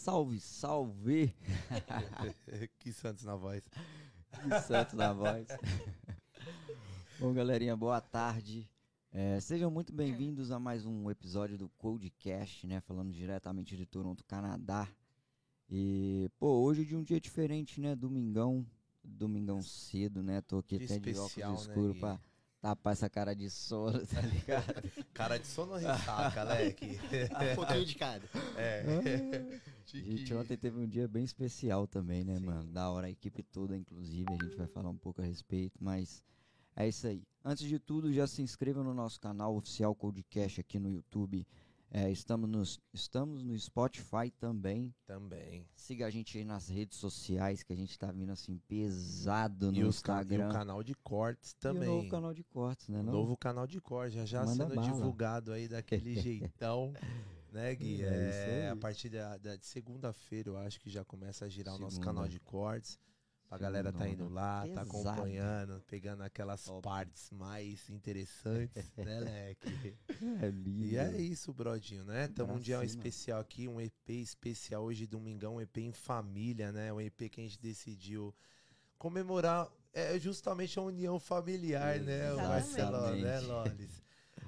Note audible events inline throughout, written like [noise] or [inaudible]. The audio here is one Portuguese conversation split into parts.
Salve, salve! [laughs] que Santos na voz. Que Santos na voz. [laughs] Bom, galerinha, boa tarde. É, sejam muito bem-vindos a mais um episódio do Codecast, né? Falando diretamente de Toronto, Canadá. E, pô, hoje de um dia diferente, né? Domingão. Domingão cedo, né? Tô aqui até de especial, óculos né, escuros Gui? pra tapar essa cara de sono, tá ligado? [laughs] Cara de sono ou ressaca, Leque? [laughs] Um pouquinho de cada. É. [laughs] Gente, ontem teve um dia bem especial também, né, mano? Da hora, a equipe toda, inclusive, a gente vai falar um pouco a respeito, mas é isso aí. Antes de tudo, já se inscreva no nosso canal oficial Codecast aqui no YouTube. É, estamos, nos, estamos no Spotify também. Também. Siga a gente aí nas redes sociais, que a gente tá vindo assim pesado no E, ca- e Instagram. o canal de cortes E também. o novo canal de cortes, né? Não? novo canal de cortes, já já Manda sendo bala. divulgado aí daquele [laughs] jeitão. Né, [laughs] Gui? É É, a partir da, da- de segunda-feira eu acho que já começa a girar o nosso Segunda. canal de cortes. A galera tá indo lá, tá acompanhando, pegando aquelas Top. partes mais interessantes, [laughs] né, Leque? É lindo. E é isso, brodinho, né? Tamo um dia cima. especial aqui, um EP especial hoje, domingão, um EP em família, né? Um EP que a gente decidiu comemorar é justamente a união familiar, né. Marcelo, né. Lolis?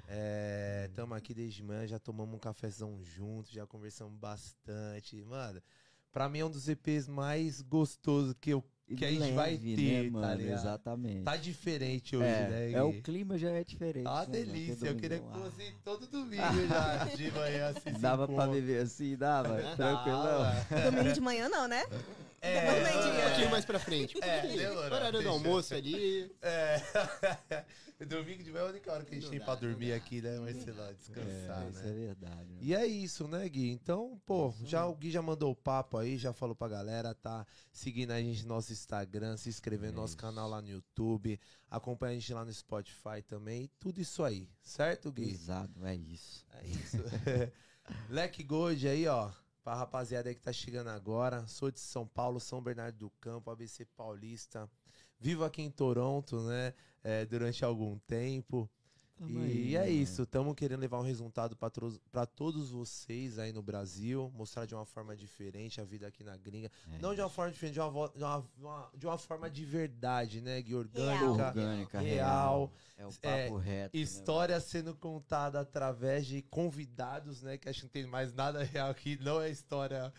É, tamo aqui desde manhã, já tomamos um cafezão junto, já conversamos bastante. Mano, pra mim é um dos EPs mais gostosos que, eu, que a gente vai leve, ter, né, tá mano? ligado? Exatamente. Tá diferente hoje, é, né? é, o clima já é diferente. Ah, né, delícia. Eu queria que domingão, ah. fosse todo domingo já, [laughs] de manhã, assim. Dava pra viver assim, [laughs] dava? Tranquilão. Domingo de manhã não, né? [laughs] É, Um pouquinho mais pra frente. É, demorou. Horário do almoço ali. É. [laughs] Domingo de manhã é a única hora que a gente Não tem dá, pra dormir dá. aqui, né, Marcelo? Descansar, É, isso né? é verdade. E é isso, né, Gui? Então, pô, já, o Gui já mandou o papo aí, já falou pra galera, tá seguindo a gente no nosso Instagram, se inscrevendo no nosso Isso. canal lá no YouTube, acompanha a gente lá no Spotify também, tudo isso aí, certo, Gui? Exato, é isso. É isso. [laughs] Leque Gold aí, ó. Pra rapaziada aí que tá chegando agora. Sou de São Paulo, São Bernardo do Campo, ABC Paulista. Vivo aqui em Toronto, né? é, durante algum tempo. Tamo e aí, é né? isso. Estamos querendo levar um resultado pra todos vocês aí no Brasil. Mostrar de uma forma diferente a vida aqui na gringa. É Não de uma forma diferente, de uma, de uma, de uma forma de verdade, né, Gui? Real. Orgânica. Orgânica, real. É o papo É, reto. né, História sendo contada através de convidados, né? Que acho que não tem mais nada real aqui. Não é história.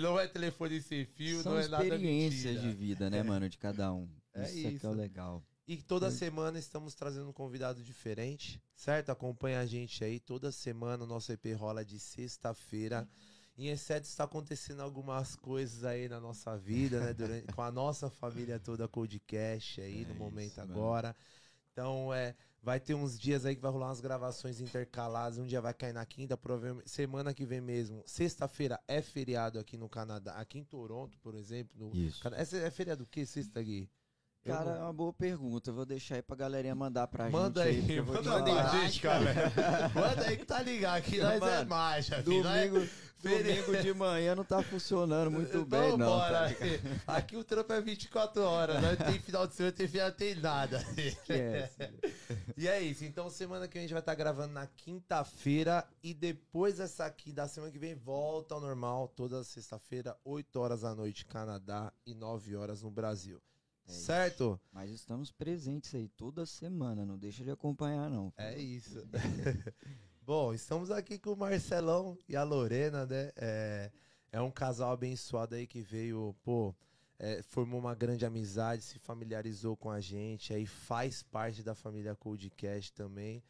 Não é telefone sem fio, São não é nada experiências de vida, né, mano, de cada um. É isso, é que é isso. o legal. E toda semana estamos trazendo um convidado diferente, certo? Acompanha a gente aí. Toda semana o nosso EP rola de sexta-feira. Em exceto está acontecendo algumas coisas aí na nossa vida, né? Durante, [laughs] com a nossa família toda Codecast aí É no momento isso, mano. agora. Então, é, vai ter uns dias aí que vai rolar umas gravações intercaladas. Um dia vai cair na quinta, provavelmente semana que vem mesmo. Sexta-feira é feriado aqui no Canadá, aqui em Toronto, por exemplo. No, Isso. Essa é feriado o quê, sexta, Gui? Cara, não- é uma boa pergunta. Eu vou deixar aí pra galerinha mandar pra Manda gente. aí, vou manda pra falar. lá. gente, cara. [laughs] Manda aí que tá ligado, aqui nós é Mano, marcha, filho, nós é- Domingo, domingo de manhã não tá funcionando muito Então bem, não. bora. Tá aqui o trampo é 24 horas, nós tem final de semana, tem final, tem nada. [laughs] E é isso, então semana que vem a gente vai estar gravando na quinta-feira e depois essa aqui da semana que vem volta ao normal, toda sexta-feira, 8 horas da noite Canadá e 9 horas no Brasil. É isso. certo? Mas estamos presentes aí toda semana, não deixa de acompanhar, não. É isso. [laughs] Bom, estamos aqui com o Marcelão e a Lorena, né? É, é um casal abençoado aí que veio, pô, é, formou uma grande amizade, se familiarizou com a gente, aí faz parte da família Codecast também.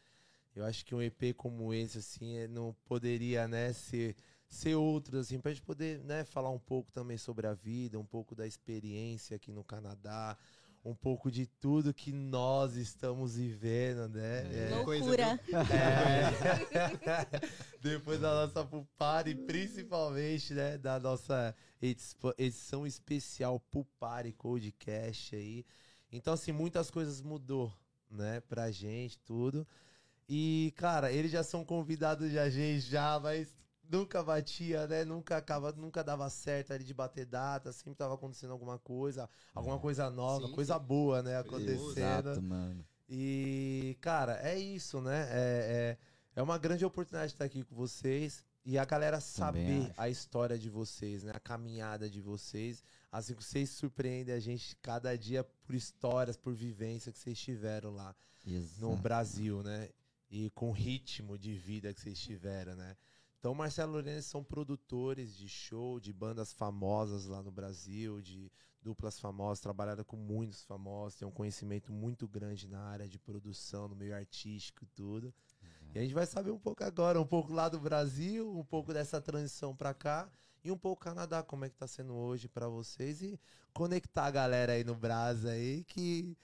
Eu acho que um EP como esse, assim, é, não poderia, né, ser, ser outro, assim, pra gente poder, né, falar um pouco também sobre a vida, um pouco da experiência aqui no Canadá, um pouco de tudo que nós estamos vivendo, né? É, Coisa, Loucura. [laughs] é. [laughs] Depois da nossa Pupari, principalmente, né? Da nossa edição especial Pupari Codecast aí. Então, assim, muitas coisas mudou, né? Pra gente, tudo. E, cara, eles já são convidados de a gente já, mas nunca batia, né? Nunca acaba, nunca dava certo ali de bater data, sempre tava acontecendo alguma coisa, alguma coisa nova, Sim, coisa boa, né? Acontecendo. Exato, mano. E, cara, é isso, né? É, é, é uma grande oportunidade estar aqui com vocês. E a galera saber a história de vocês, né? A caminhada de vocês. Assim que vocês surpreendem a gente cada dia por histórias, por vivência que vocês tiveram lá no Exato. Brasil, né? E com o ritmo de vida que vocês tiveram, né? Então, Marcelo Lourenço são produtores de show, de bandas famosas lá no Brasil, de duplas famosas, trabalharam com muitos famosos, tem um conhecimento muito grande na área de produção, no meio artístico e tudo. E a gente vai saber um pouco agora, um pouco lá do Brasil, um pouco dessa transição pra cá e um pouco Canadá, como é que tá sendo hoje pra vocês e conectar a galera aí no Brasa aí que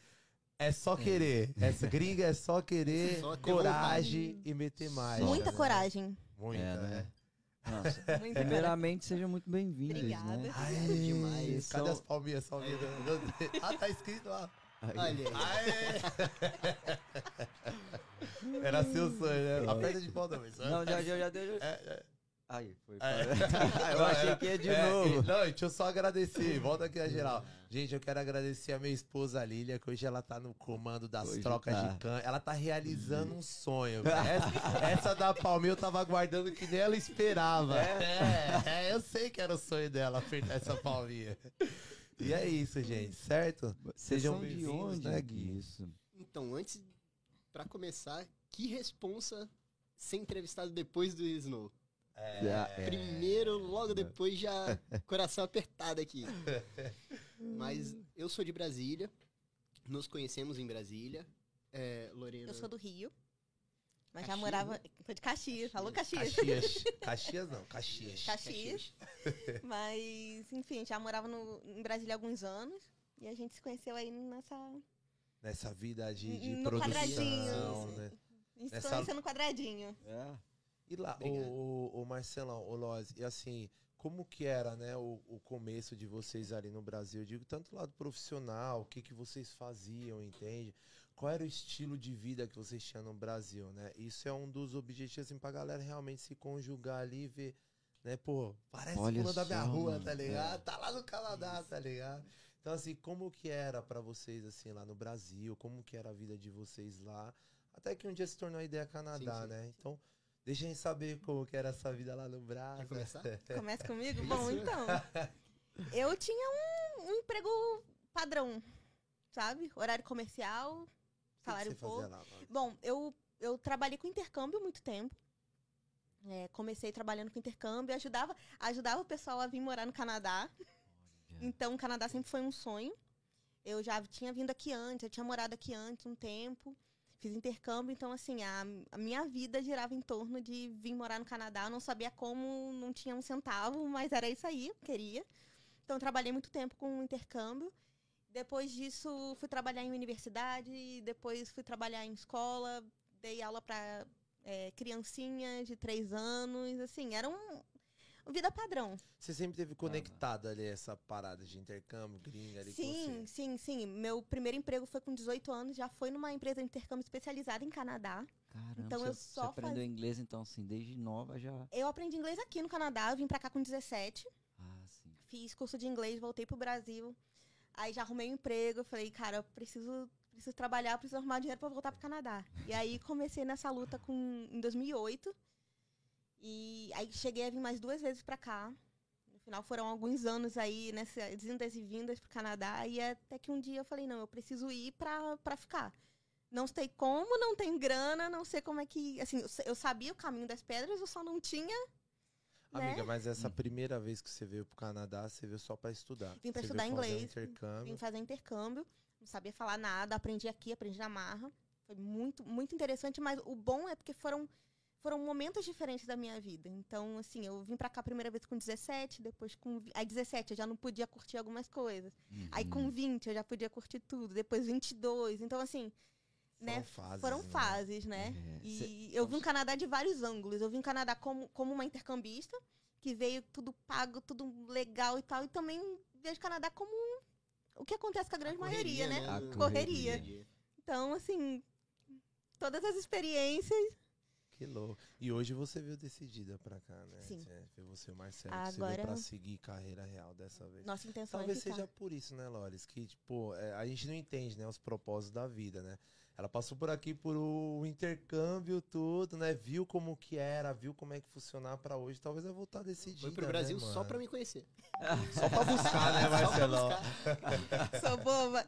é só querer. Essa gringa é só [laughs] querer, Só coragem e meter mais. Muita né? coragem. Muita, É, né? né? Nossa, [laughs] coragem. primeiramente, sejam muito bem-vindos, Obrigada. né? Aê, demais. Cadê São- as palminhas? Aí. Ah, tá escrito lá. Olha aí. Aê! [laughs] Era seu sonho, né? Aperta de volta, mas. Não, já, já, já deu. É, é. Aí, foi. É. [laughs] Eu achei que ia de é, novo. e- Não, deixa eu só agradecer. Volta aqui na geral. Gente, eu quero agradecer a minha esposa Lília, que hoje ela tá no comando das Hoje trocas tá. de can. Ela tá realizando um sonho. [laughs] Essa, essa da Palmeira eu tava aguardando que nem ela esperava. É, é, eu sei que era o sonho dela apertar essa palminha. E é isso, gente, certo? Vocês Sejam de bem-vindos, onde, né, Gui? Isso. Então, antes, pra começar, que responsa ser entrevistado depois do Snow? É. Primeiro, logo depois, já [laughs] coração apertado aqui. Mas eu sou de Brasília, nos conhecemos em Brasília. É, Lorena. Eu sou do Rio. Mas já Caxias, morava. né? Sou de Caxias. Falou Caxias. Caxias. Caxias [laughs] não, Caxias. Caxias. Mas, enfim, já morava no, em Brasília há alguns anos. E a gente se conheceu aí nessa. Nessa vida de, de No quadradinho. produção, né? Gente se Nessa- no quadradinho. É. E lá, o, o, o Marcelão, o Loz, e assim, como que era, né, o, o começo de vocês ali no Brasil? Eu digo, tanto lado profissional, o que que vocês faziam, entende? Qual era o estilo de vida que vocês tinham no Brasil, né? Isso é um dos objetivos, assim, pra galera realmente se conjugar ali e ver, né, pô, parece Olha pula da minha só, rua, mano, tá ligado? é. Tá lá no Canadá, tá ligado? Então, assim, como que era pra vocês, assim, lá no Brasil? Como que era a vida de vocês lá? Até que um dia se tornou a ideia Canadá, sim. né? Então, deixa a gente saber como que era essa vida lá no Brasil. Quer começar? [laughs] Começa comigo? Bom, então. Eu tinha um, um emprego padrão, sabe? Horário comercial, salário pouco. Bom, eu, eu trabalhei com intercâmbio há muito tempo. É, comecei trabalhando com intercâmbio, ajudava, ajudava o pessoal a vir morar no Canadá. Então, o Canadá sempre foi um sonho. Eu já tinha vindo aqui antes, eu tinha morado aqui antes um tempo, fiz intercâmbio, então, assim, a, a minha vida girava em torno de vir morar no Canadá. Eu não sabia como, não tinha um centavo, mas era isso aí, queria. Então, trabalhei muito tempo com intercâmbio. Depois disso, fui trabalhar em universidade, depois fui trabalhar em escola, dei aula para criancinha de três anos, assim, era um, vida padrão. Você sempre teve conectado ali essa parada de intercâmbio, gringa ali com Sim, você. sim, sim. Meu primeiro emprego foi com 18 anos, já foi numa empresa de intercâmbio especializada em Canadá. Caramba, Então você, eu você só aprendeu faz- inglês, então, assim, desde nova já. Eu aprendi inglês aqui no Canadá, eu vim pra cá com 17, Ah, sim. fiz curso de inglês, voltei pro Brasil. Aí já arrumei um emprego, falei, cara, eu preciso, preciso trabalhar, preciso arrumar dinheiro pra voltar pro Canadá. E aí comecei nessa luta com, em 2008. E aí cheguei a vir mais duas vezes pra cá. No final foram alguns anos aí nessas indas e vindas pro Canadá. E até que um dia eu falei, não, eu preciso ir pra, pra ficar. Não sei como, não tenho grana, não sei como é que. Assim, eu sa- eu sabia o caminho das pedras, eu só não tinha. né? Amiga, mas essa primeira vez que você veio pro Canadá, você veio só pra estudar. Vim pra Você estudar inglês, intercâmbio. Vim fazer intercâmbio, não sabia falar nada, aprendi aqui, aprendi na marra. Foi muito, muito interessante, mas o bom é porque foram, foram momentos diferentes da minha vida. Então, assim, eu vim pra cá a primeira vez com 17, depois com. Aí, 17, eu já não podia curtir algumas coisas. Aí, com Uhum. 20, eu já podia curtir tudo. Depois, 22. Então, assim, né? Foram fases, Foram né? fases, né? É, E cê- eu vi o Canadá de vários ângulos. Eu vi o Canadá como, como uma intercambista, que veio tudo pago, tudo legal e tal. E também vejo o Canadá como o que acontece com a grande maioria, né? A Correria. Então, assim, todas as experiências. Que louco. E hoje você veio decidida pra cá, né? Sim. Foi você e o Marcelo que você Agora- veio pra seguir carreira real dessa vez. Nossa intenção Talvez é ficar. seja por isso, né, Loris? Que, tipo, é, a gente não entende, né, os propósitos da vida, né? Ela passou por aqui por o intercâmbio, tudo, né? Viu como que era, viu como é que funcionava pra hoje. Talvez vai voltar decidida, Foi pro Brasil né, só pra me conhecer. [laughs] Só pra buscar, né, [laughs] Só pra Marcelão? buscar. [laughs] Sou boba.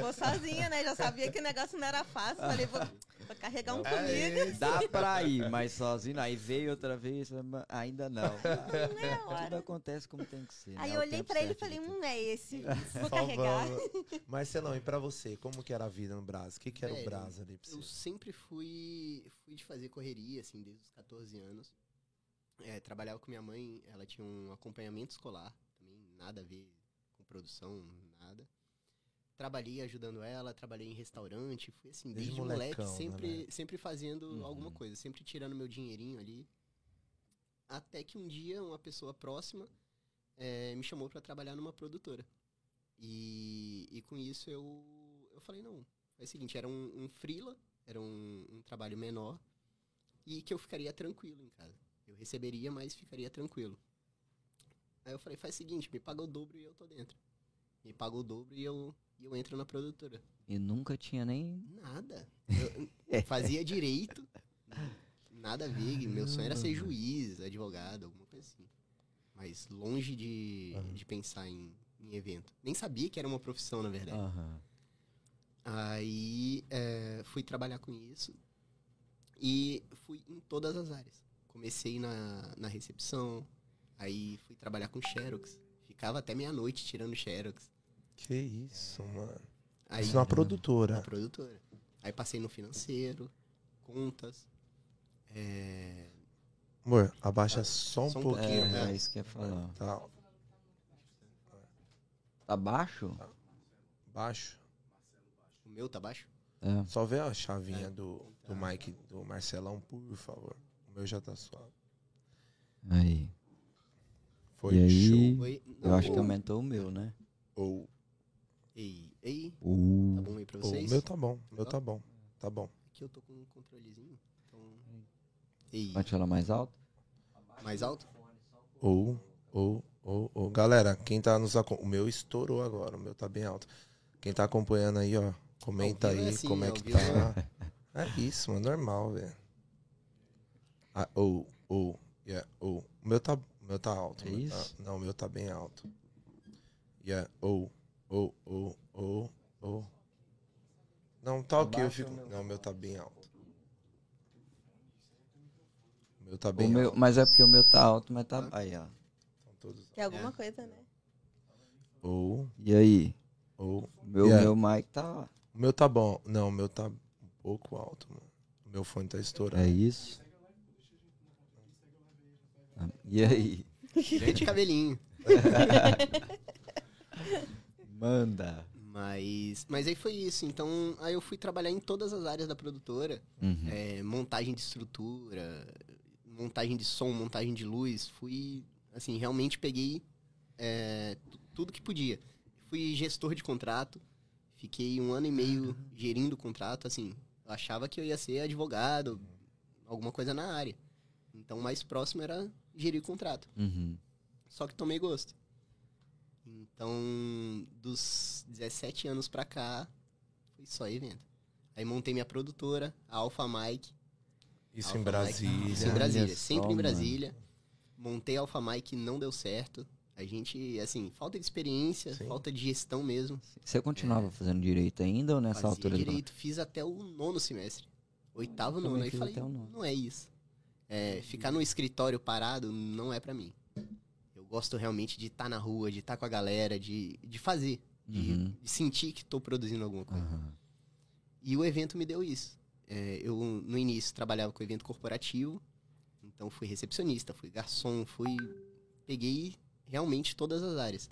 Vou sozinha, né? Já sabia que o negócio não era fácil. Falei, vou, vou carregar um comigo. É, Dá pra ir, mas sozinho. Aí veio outra vez, mas ainda não. Não é Tudo acontece como tem que ser. Aí né? eu olhei pra ele e falei, hum, é esse. [laughs] Vou Só carregar. vamos. Marcelão, e pra você, como que era a vida no Brás? O que, que era o Brás ali pra Eu você? sempre fui, fui de fazer correria, assim, desde os 14 anos. É, trabalhava com minha mãe, ela tinha um acompanhamento escolar, também nada a ver com produção, nada. Trabalhei ajudando ela, trabalhei em restaurante, fui assim, Desde desde, molecão, moleque, né, sempre, velho? sempre fazendo Uhum. alguma coisa, sempre tirando meu dinheirinho ali. Até que um dia uma pessoa próxima eh, me chamou pra trabalhar numa produtora. E, e com isso eu, eu falei, não, é o seguinte, era um, um freela, era um, um trabalho menor, e que eu ficaria tranquilo em casa. Eu receberia, mas ficaria tranquilo. Aí eu falei, faz o seguinte, me paga o dobro e eu tô dentro. Me paga o dobro e eu, e eu entro na produtora. E nunca tinha nem. Nada. Eu fazia direito, nada a ver. Meu sonho era ser juiz, advogado, alguma coisa assim. Mas longe de, Aham. de pensar em, em evento. Nem sabia que era uma profissão, na verdade. Aham. Aí é, fui trabalhar com isso e fui em todas as áreas. Comecei na, na recepção, aí fui trabalhar com Xerox. Ficava até meia-noite tirando Xerox. Que isso, mano. Aí, Isso é uma na produtora. produtora. Aí passei no financeiro, contas. É, Amor, abaixa só um Só um pouquinho. É, pouquinho, é é. isso que eu ia falar. Tá Tá baixo? baixo. o meu tá baixo? É. Só vê a chavinha É. do, do Mike, do Marcelão, por favor. O meu já tá suave. Aí. Foi E aí? Oi? Eu acho que aumentou o meu, né? Ou, Ei, ei, Uh. tá bom aí pra vocês? o meu tá bom, o meu Tá? bom. Tá bom. Aqui eu tô com um controlezinho. Então... Ei, Pode falar mais alto? mais alto? Ou, ou, ou, ou. Galera, quem tá nos acompanhando. O meu estourou agora, o meu tá bem alto. Quem tá acompanhando aí, ó, comenta é aí assim, como é que vivo tá. [laughs] É isso, mano, normal, velho. Ah, ou, ou, yeah, ou. O meu tá, o meu tá alto. É meu tá- isso? não, o meu tá bem alto. Yeah, ou, ou, ou, ou, ou. Não, tá ok, eu fico. Não, o meu tá bem alto. O meu tá O bem meu, alto. mas é porque o meu tá alto, mas tá. Aí, ó. Todos Que é alguma É. coisa, né? Ou, E aí? ou. O meu, Yeah. meu mic tá. O meu tá bom. Não, o meu tá um pouco alto, mano. O meu fone tá estourando. É isso? Ah, E aí? Grande cabelinho. [laughs] Manda. Mas, mas aí foi isso. Então, aí eu fui trabalhar em todas as áreas da produtora. Uhum. É, montagem de estrutura, montagem de som, montagem de luz. Fui, assim, realmente peguei é, tu- tudo que podia. Fui gestor de contrato. Fiquei um ano e meio gerindo o contrato, assim. Eu achava que eu ia ser advogado, alguma coisa na área. Então, o mais próximo era gerir o contrato. Uhum. Só que tomei gosto. Então, dos 17 anos pra cá, foi só evento. Aí montei minha produtora, a Alpha Mike. Isso Alpha em Mike. Brasília. Isso em Olha Brasília, só, sempre em mano. Brasília. Montei a Alpha Mike, não deu certo. A gente, assim, falta de experiência, Sim. falta de gestão mesmo. Você continuava fazendo direito ainda ou nessa Fazia altura? do- direito, fiz até o nono semestre. Oitavo, nono. Aí falei, até o nono. não é isso. É, ficar no escritório parado não é pra mim. Gosto realmente de estar na rua, de estar com a galera, de, de fazer. De, Uhum. de sentir que tô produzindo alguma coisa. Aham. E o evento me deu isso. É, eu, no início, trabalhava com evento corporativo. Então, fui recepcionista, fui garçom, fui... Peguei realmente todas as áreas.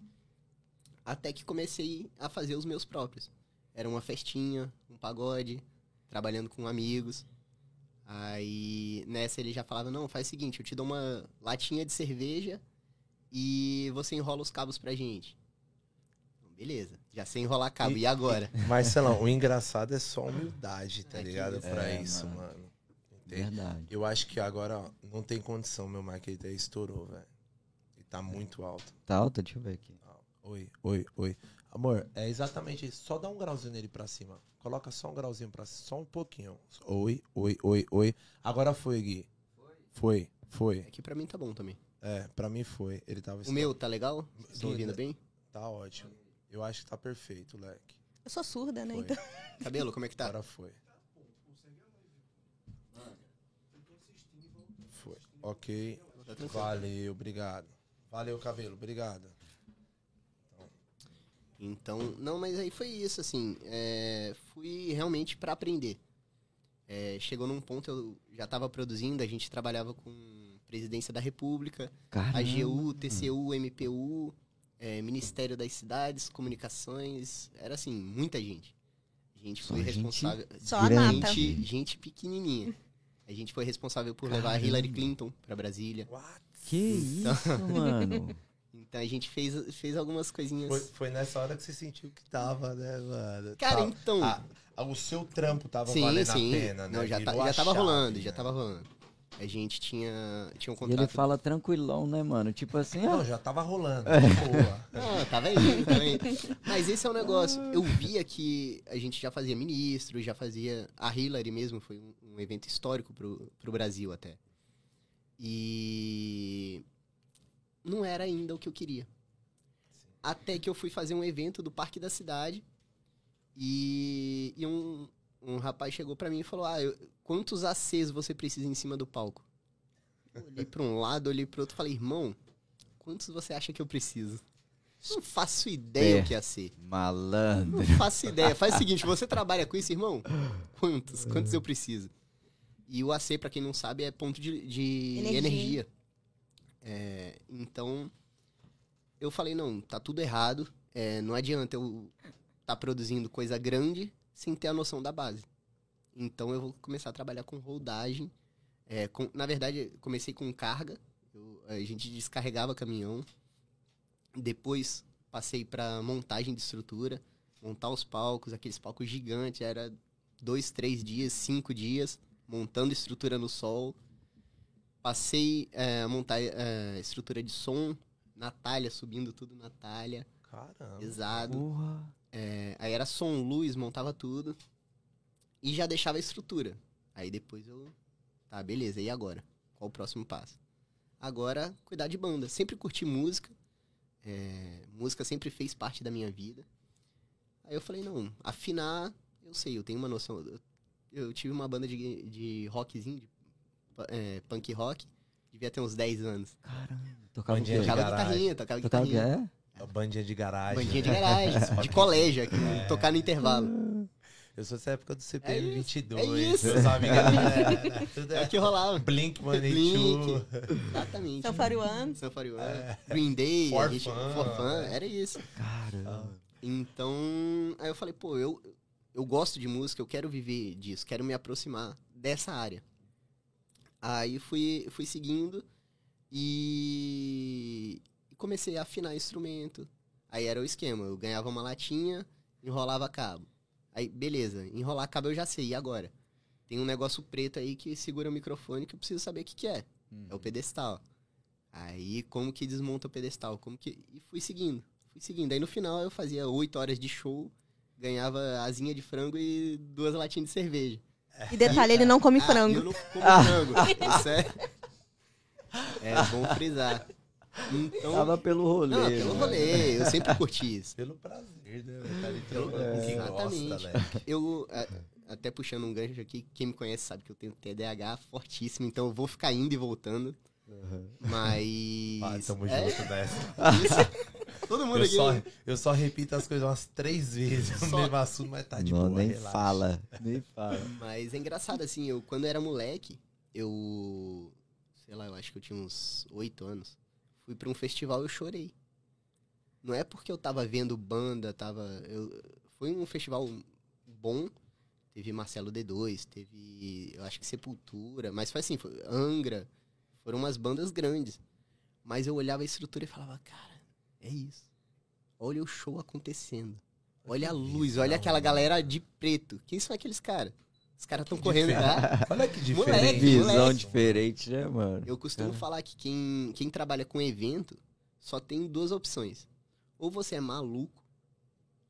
Até que comecei a fazer os meus próprios. Era uma festinha, um pagode, trabalhando com amigos. Aí, nessa, ele já falava, não, faz o seguinte, eu te dou uma latinha de cerveja e você enrola os cabos pra gente. Beleza, já sei enrolar cabo. E, agora? [laughs] Marcelão, o engraçado é só humildade, tá É que ligado? isso. Pra É, isso, mano. mano. Verdade. Eu acho que agora ó, não tem condição, meu market aí estourou, velho. E tá muito alto. Tá alta? Deixa eu ver aqui. Oi, oi, oi. Amor, é exatamente isso. Só dá um grauzinho nele pra cima. Coloca só um grauzinho pra cima. Só um pouquinho. Oi, oi, oi, oi. Agora foi, Gui. Foi, foi. Aqui pra mim tá bom também. É, pra mim foi. Ele tava O meu tá legal? Estão ouvindo bem? Tá ótimo. Eu acho que tá perfeito, leque. Eu sou surda, né? Foi. Então. Cabelo, como é que tá? Agora foi. Foi. Ok. Tá. Valeu, obrigado. Valeu, cabelo, obrigado. Então, não, mas aí foi isso, assim. é, fui realmente pra aprender. É, chegou num ponto, eu já tava produzindo, a gente trabalhava com Presidência da República, Caramba. AGU, TCU, MPU, é, Ministério das Cidades, Comunicações, era assim, muita gente. A gente Só foi gente responsável. Só a Grande. nata. Gente, gente pequenininha. A gente foi responsável por levar a Hillary Caramba. Clinton pra Brasília. What? Que isso, [laughs] mano? Então a gente fez, fez algumas coisinhas. Foi, foi nessa hora que você sentiu que tava, né, mano? Cara, Tá- então. ah, ah, o seu trampo tava sim, valendo sim. a pena, né? Não, já, tá- já a tava chave, rolando, já né? tava rolando. A gente tinha, tinha um E contrato. ele fala tranquilão, né, mano? Tipo assim, Não, ó. já tava rolando. É. Boa. [laughs] Não, tava indo, tava indo. Mas esse é o negócio. Eu via que a gente já fazia ministro, já fazia. A Hillary mesmo foi um, um evento histórico pro, pro Brasil até. E. Não era ainda o que eu queria. Até que eu fui fazer um evento do Parque da Cidade. E, e um, um rapaz chegou pra mim e falou: Ah, eu- quantos ACs você precisa em cima do palco? Olhei pra um lado, olhei pro outro e falei: Irmão, quantos você acha que eu preciso? Não faço ideia É. o que ia ser. Malandro. Não faço ideia. Faz o seguinte, você trabalha com isso, irmão? Quantos? Quantos eu preciso? E o AC, pra quem não sabe, é ponto de, de Energia. energia. É, então, eu falei, não, tá tudo errado. É, não adianta eu tá produzindo coisa grande sem ter a noção da base. Então, eu vou começar a trabalhar com rodagem. É, com- na verdade, comecei com carga. Eu- a gente descarregava caminhão. Depois, passei para montagem de estrutura, montar os palcos, aqueles palcos gigantes, era dois, três dias, cinco dias, montando estrutura no sol. Passei é, a montar é, estrutura de som, Natália, subindo tudo Natália, Caramba. pesado. É, aí era som, luz, montava tudo. E já deixava a estrutura. Aí depois eu. Tá, beleza, e agora? Qual o próximo passo? Agora, cuidar de banda. Sempre curti música. é, música sempre fez parte da minha vida. Aí eu falei, não, afinar, eu sei, eu tenho uma noção. Eu, eu tive uma banda de, de rockzinho, de é, punk rock. Devia ter uns 10 anos. Caramba. Tocava? Bandinha de Tocava guitarrinha, tocava Tocava guitarrinha. A bandinha de garagem. Bandinha de garagem, de [laughs] colégio, aqui, tocar no intervalo. Eu sou dessa época do CPM É isso, 22. é isso. Meus amigos era, tudo É é que rolava. Blink, Money Blink. Exatamente. São Faruan. São Faruan, Green Day, For a gente, Fun. For Fun, era isso. Caramba. Então, aí eu falei, pô, eu, eu gosto de música, eu quero viver disso, quero me aproximar dessa área. Aí fui, fui seguindo e, e comecei a afinar instrumento. Aí era o esquema, eu ganhava uma latinha, enrolava cabo. Aí, beleza, enrolar cabo eu já sei, e agora? Tem um negócio preto aí que segura o microfone que eu preciso saber o que, que é. É o pedestal. Aí, como que desmonta o pedestal? Como que... E fui seguindo. Fui seguindo. Aí, no final, eu fazia oito horas de show, ganhava asinha de frango e duas latinhas de cerveja. E detalhe, ele não come Ah, frango. eu não como frango. [laughs] Isso é... É bom frisar. Então... Tava pelo rolê. Não, pelo mano. rolê. Eu sempre curti isso. Pelo prazer, né? Tá ali trocando quem Exatamente. gosta, né? Eu, a- até puxando um gancho aqui, quem me conhece sabe que eu tenho TDAH fortíssimo, então eu vou ficar indo e voltando. Mas... Ah, tamo é, junto nessa. isso. [laughs] Todo mundo Eu aqui... só, eu só repito as coisas umas três vezes no Só- mesmo assunto, mas tá de Não, boa, nem relaxa. fala. Nem fala. Mas é engraçado, assim, eu quando eu era moleque, eu. Sei lá, eu acho que eu tinha uns oito anos. Fui pra um festival e eu chorei. Não é porque eu tava vendo banda, tava. Eu, foi um festival bom. Teve Marcelo D2, teve. Eu acho que Sepultura, mas foi assim, foi Angra. Foram umas bandas grandes. Mas eu olhava a estrutura e falava, cara, é isso. Olha o show acontecendo. Olha a luz, olha aquela galera de preto. Quem são aqueles caras? Os caras estão correndo já. Olha que Moleque, diferente. Visão moleque. diferente, né, mano? Eu costumo Cara. falar que quem, quem trabalha com evento só tem duas opções. Ou você é maluco,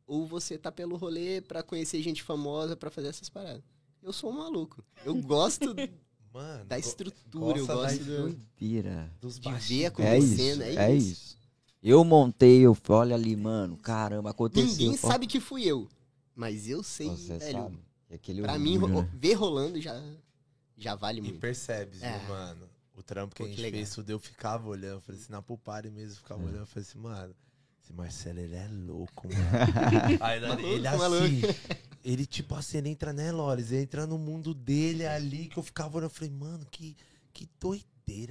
ou você tá pelo rolê pra conhecer gente famosa pra fazer essas paradas. Eu sou um maluco. Eu gosto [laughs] Mano, da go- estrutura, eu gosta da gosto do- Doideira. dos de ver bastidores. É acontecendo. isso, é, é isso. isso. Eu montei, eu falei, olha ali, mano, caramba, aconteceu. Ninguém sabe que fui eu. Mas eu sei, Você velho. sabe. E Aquele Pra mim, orgulho, né? ver rolando já, já vale E muito. percebe, viu, É. mano? O trampo que Pô, a que gente legal. fez, tudo eu ficava olhando. Eu falei assim, na Pupari mesmo, eu ficava É. olhando. Eu falei assim, mano, esse Marcelo, ele é louco, mano. [laughs] Aí, Maluco, ele assim, maluco. ele tipo assim, ele entra, né, Lores? Ele entra no mundo dele ali, que eu ficava olhando. Eu falei, mano, que, que doideira,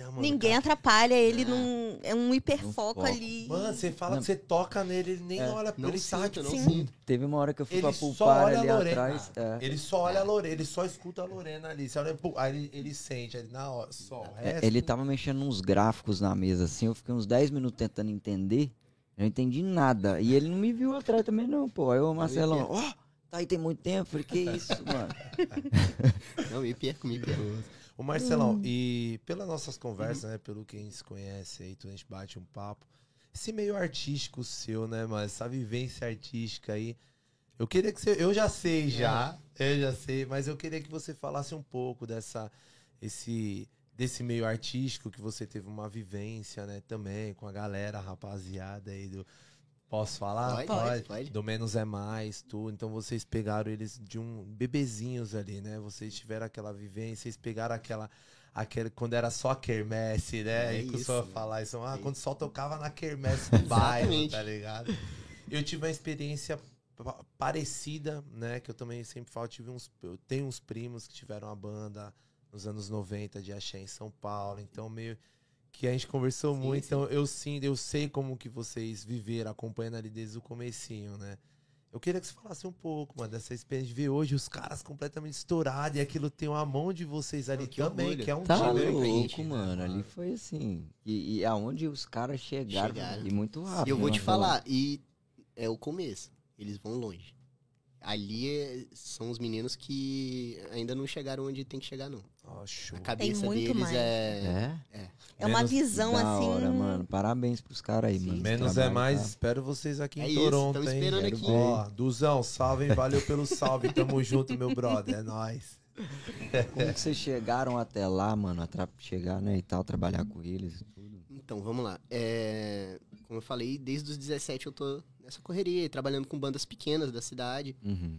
mano. Ninguém cara. atrapalha ele Ah. num. É um hiperfoco foco. ali. Mano, você fala Não. que você toca nele, ele nem É. olha pra Não ele. tá, sinto, não tipo. Teve uma hora que eu fui Ele pra pulpar ali Lorena. atrás. é. Ele só olha a Lorena, ele só escuta a Lorena ali. Você olha, aí ele, ele sente ali na hora. Só. É, resto- ele tava mexendo uns gráficos na mesa assim, eu fiquei uns 10 minutos tentando entender, eu não entendi nada. E ele não me viu atrás também não, pô. Aí o Marcelão, ó, tá aí tem muito tempo, falei, que isso, mano. [laughs] Não, me perco, me perco. Ô Marcelão, e pelas nossas conversas, né? Pelo que a gente se conhece aí, tudo a gente bate um papo. Esse meio artístico seu, né, mano? Essa vivência artística aí. Eu queria que você. Eu já sei já. Eu já sei, mas eu queria que você falasse um pouco dessa. Esse. Desse meio artístico que você teve uma vivência, né, também, com a galera, a rapaziada aí do. Posso falar? Pode, pode, pode. Do Menos é Mais, tudo. Então vocês pegaram eles de um bebezinhos ali, né? Vocês tiveram aquela vivência, vocês pegaram aquela. aquele quando era só a quermesse, né? É e costumava isso. falar isso. Ah, É quando só tocava na quermesse [laughs] do bairro, tá ligado? Eu tive uma experiência pa- parecida, né? Que eu também sempre falo, tive uns. Eu tenho uns primos que tiveram a banda nos anos 90 de axé em São Paulo. Então, meio que a gente conversou Sim, muito, sim. então eu sim, eu sei como que vocês viveram, acompanhando ali desde o comecinho, né? Eu queria que você falasse um pouco, mano, dessa experiência de ver hoje os caras completamente estourados e aquilo tem uma mão de vocês ali que também, orgulho. que é um Tá louco, né, mano. Ali foi assim. E, e aonde os caras chegaram, Chegaram. e muito rápido. E eu vou né, te falar, e é o começo. Eles vão longe. Ali é- são os meninos que ainda não chegaram onde tem que chegar, não. Show. A cabeça muito deles mais. é. É? É uma Menos- visão da assim. hora, mano. Parabéns pros caras aí, Sim. mano. Menos é mais, tá- espero vocês aqui É em isso, Toronto, hein? esperando Quero aqui. ver. Ó, Duzão, salve, hein? Valeu pelo salve. Tamo [laughs] junto, meu brother. É nóis. Como que vocês chegaram até lá, mano? Atra... Chegar, né, e tal, trabalhar com eles e tudo. Então, vamos lá. É, Como eu falei, desde os 17 eu tô nessa correria, trabalhando com bandas pequenas da cidade. Uhum.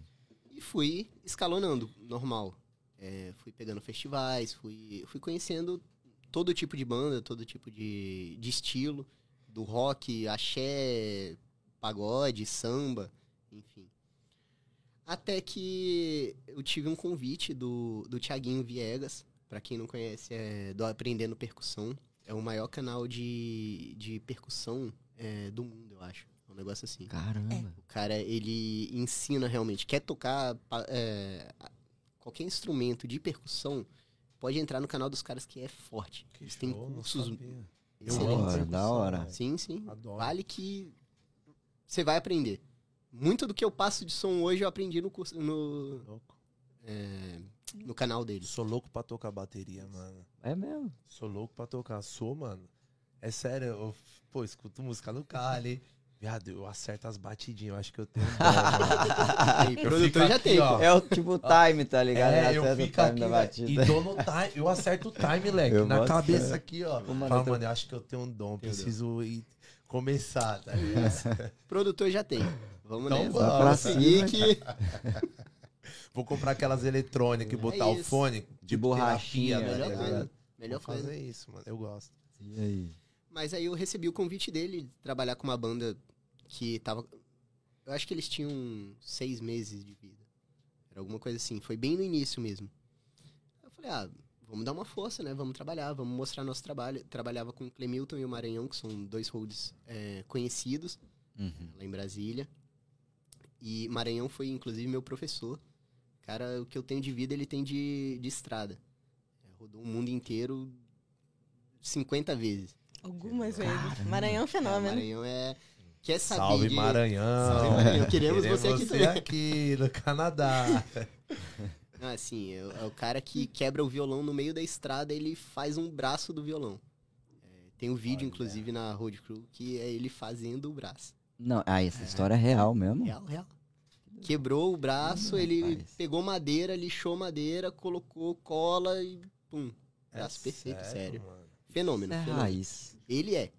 E fui escalonando, normal. É, fui pegando festivais, fui, fui conhecendo todo tipo de banda, todo tipo de, de estilo. Do rock, axé, pagode, samba, enfim. Até que eu tive um convite do, do Thiaguinho Viegas. Pra quem não conhece, é do Aprendendo Percussão. É o maior canal de, de percussão é, do mundo, eu acho. Um negócio assim. Caramba. O cara, ele ensina realmente. Quer tocar é, qualquer instrumento de percussão, pode entrar no canal dos caras que é forte. Eles têm cursos excelentes. hora, da hora. Sim, sim. Adoro. Vale que você vai aprender. Muito do que eu passo de som hoje eu aprendi no, curso, no, Louco. é, no canal dele. Sou louco pra tocar bateria, mano. É mesmo. Sou louco pra tocar. Sou, mano. É sério, eu, pô, escuto música no carro ali. Viado, eu acerto as batidinhas. Eu acho que eu tenho. Aí, [laughs] Eu produtor já aqui, tem, ó. É o tipo time, tá ligado? É, eu o fico aqui batida. e tô no time. Eu acerto o time, leque. Eu na cabeça aqui, ó. Ô, mano, Fala, eu tô- mano, eu acho que eu tenho um dom. Entendeu? Preciso ir começar, tá [laughs] ligado? Produtor já tem. Vamos Então nessa. vamos. Seguir que... Vou comprar aquelas eletrônicas e botar o isso. fone De borrachinha, terapia, Melhor tá coisa. ligado? Melhor coisa. fazer isso, mano. Eu gosto. E aí? Mas aí eu recebi o convite dele de trabalhar com uma banda que tava. Eu acho que eles tinham seis meses de vida. Era alguma coisa assim. Foi bem no início mesmo. Eu falei, ah, vamos dar uma força, né? Vamos trabalhar, vamos mostrar nosso trabalho. Trabalhava com o Clemilton e o Maranhão, que são dois holds é, conhecidos Uhum. lá em Brasília. E Maranhão foi, inclusive, meu professor. Cara, o que eu tenho de vida, ele tem de, de estrada. É, rodou o mundo inteiro 50 vezes. Algumas vezes. Maranhão é um É, fenômeno. Maranhão é. Quer saber Salve, Maranhão. Salve, Maranhão. [laughs] Queremos você aqui também. aqui no Canadá. [laughs] Ah, sim, é, o- é o cara que quebra o violão no meio da estrada, ele faz um braço do violão. É, tem um vídeo, Olha. inclusive, na Road Crew, que é ele fazendo o braço. Não, ah, essa história é real mesmo? Real, real. Quebrou o braço, Hum, ele rapaz. pegou madeira, lixou madeira, colocou cola e pum. Braço perfeito, sério. mano. Fenômeno, Isso é fenômeno. raiz. Ele é.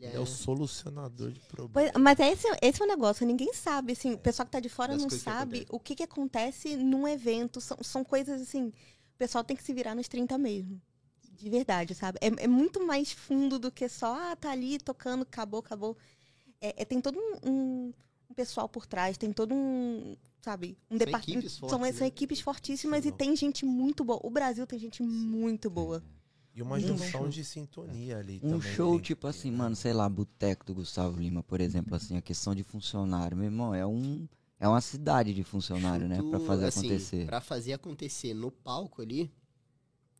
Ele é. É o solucionador de Pois- problemas. mas esse, esse é o negócio, ninguém sabe, assim, o pessoal que tá de fora Das não que sabe acontecem. o que, que acontece num evento. São, são coisas assim, o pessoal tem que se virar nos 30 mesmo. De verdade, sabe? É, é muito mais fundo do que só, ah, tá ali tocando, acabou, acabou. É, é- tem todo um, um- um pessoal por trás, tem todo um, sabe, um São departamento. equipes São, fortes, são né? equipes fortíssimas Sim, e tem gente muito boa. O Brasil tem gente muito boa. E uma Um junção show. de sintonia ali Um também. show tipo assim, mano, sei lá, Boteco do Gustavo Lima, por exemplo, assim, a questão de funcionário. Meu irmão, é um. É uma cidade de funcionário, né? Pra Chuto, fazer assim, acontecer. Pra fazer acontecer no palco ali,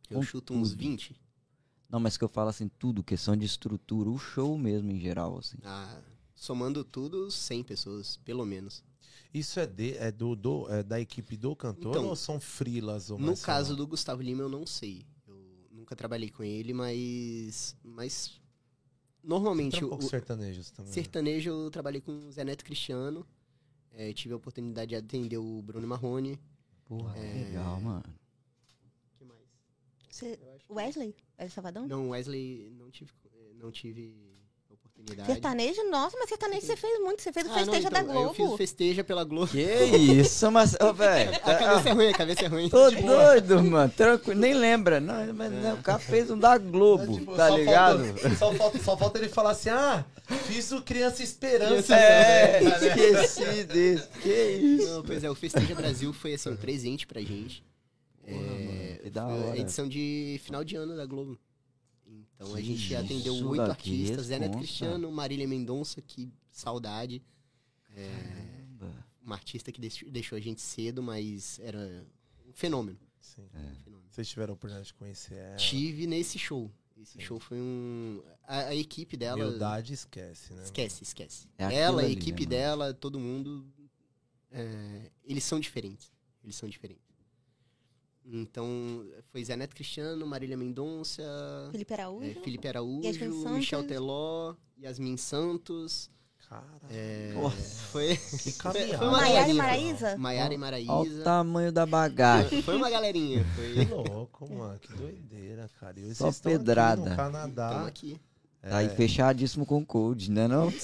eu Com chuto uns tudo. 20. Não, mas que eu falo assim, tudo, questão de estrutura, o show mesmo em geral, assim. Ah, somando tudo, 100 pessoas, pelo menos. Isso é, de, é, do, do- é da equipe do cantor Então, ou são frilas? Ou No caso do Gustavo Lima, eu não sei. Nunca trabalhei com ele, mas. Mas. Normalmente, Trampou o, com sertanejos também. sertanejo eu trabalhei com o Zé Neto Cristiano. É, tive a oportunidade de atender o Bruno Marrone. Porra, É. legal, mano. que mais? Você- Wesley? Wesley Savadão? Não, Wesley não tive, não tive oportunidade. Sertanejo? Nossa, mas sertanejo você fez muito. Você fez o Ah, não, festeja então, da aí Eu fiz o Globo. festeja pela Globo. Que isso, mas, ô, velho. [laughs] A cabeça é ruim, a cabeça é ruim. Tô doido, mano. Tranquilo. Nem lembra. Não, mas não, o cara fez um da Globo, Tipo, tá só ligado? falta- só, falta, só falta ele falar assim: ah, fiz o Criança Esperança. É, tá ligado? [laughs] esqueci desse. Que isso? Não, pois é, o Festeja Brasil foi assim, um presente pra gente. Porra, mano, que da hora. edição de final de ano da Globo. Então a Que gente atendeu oito artistas, Zé Neto. Cristiano, Marília Mendonça, que saudade. Caramba. Uma artista que deix- deixou a gente cedo, mas era um fenômeno. Sim. um fenômeno. Vocês tiveram a oportunidade de conhecer ela. Tive nesse show. Esse show foi um. A, a equipe dela. Humildade esquece, né? Esquece, esquece. É Ela, a equipe né, dela, todo mundo. é, eles são diferentes. Eles são diferentes. Então, foi Zé Neto Cristiano, Marília Mendonça, Felipe Araújo. é, Felipe Araújo. Michel Teló, Yasmin Santos. Caralho. é, Nossa. foi, Que [laughs] foi uma Maiara e. Maraísa? Maiara e Olha o Maraísa. tamanho da bagagem. Foi uma galerinha. Que Foi. louco, mano. Que doideira, cara. E Só estão aqui pedrada. no Canadá. Estamos aqui. Tá aí fechadíssimo com o Code, né não? [laughs]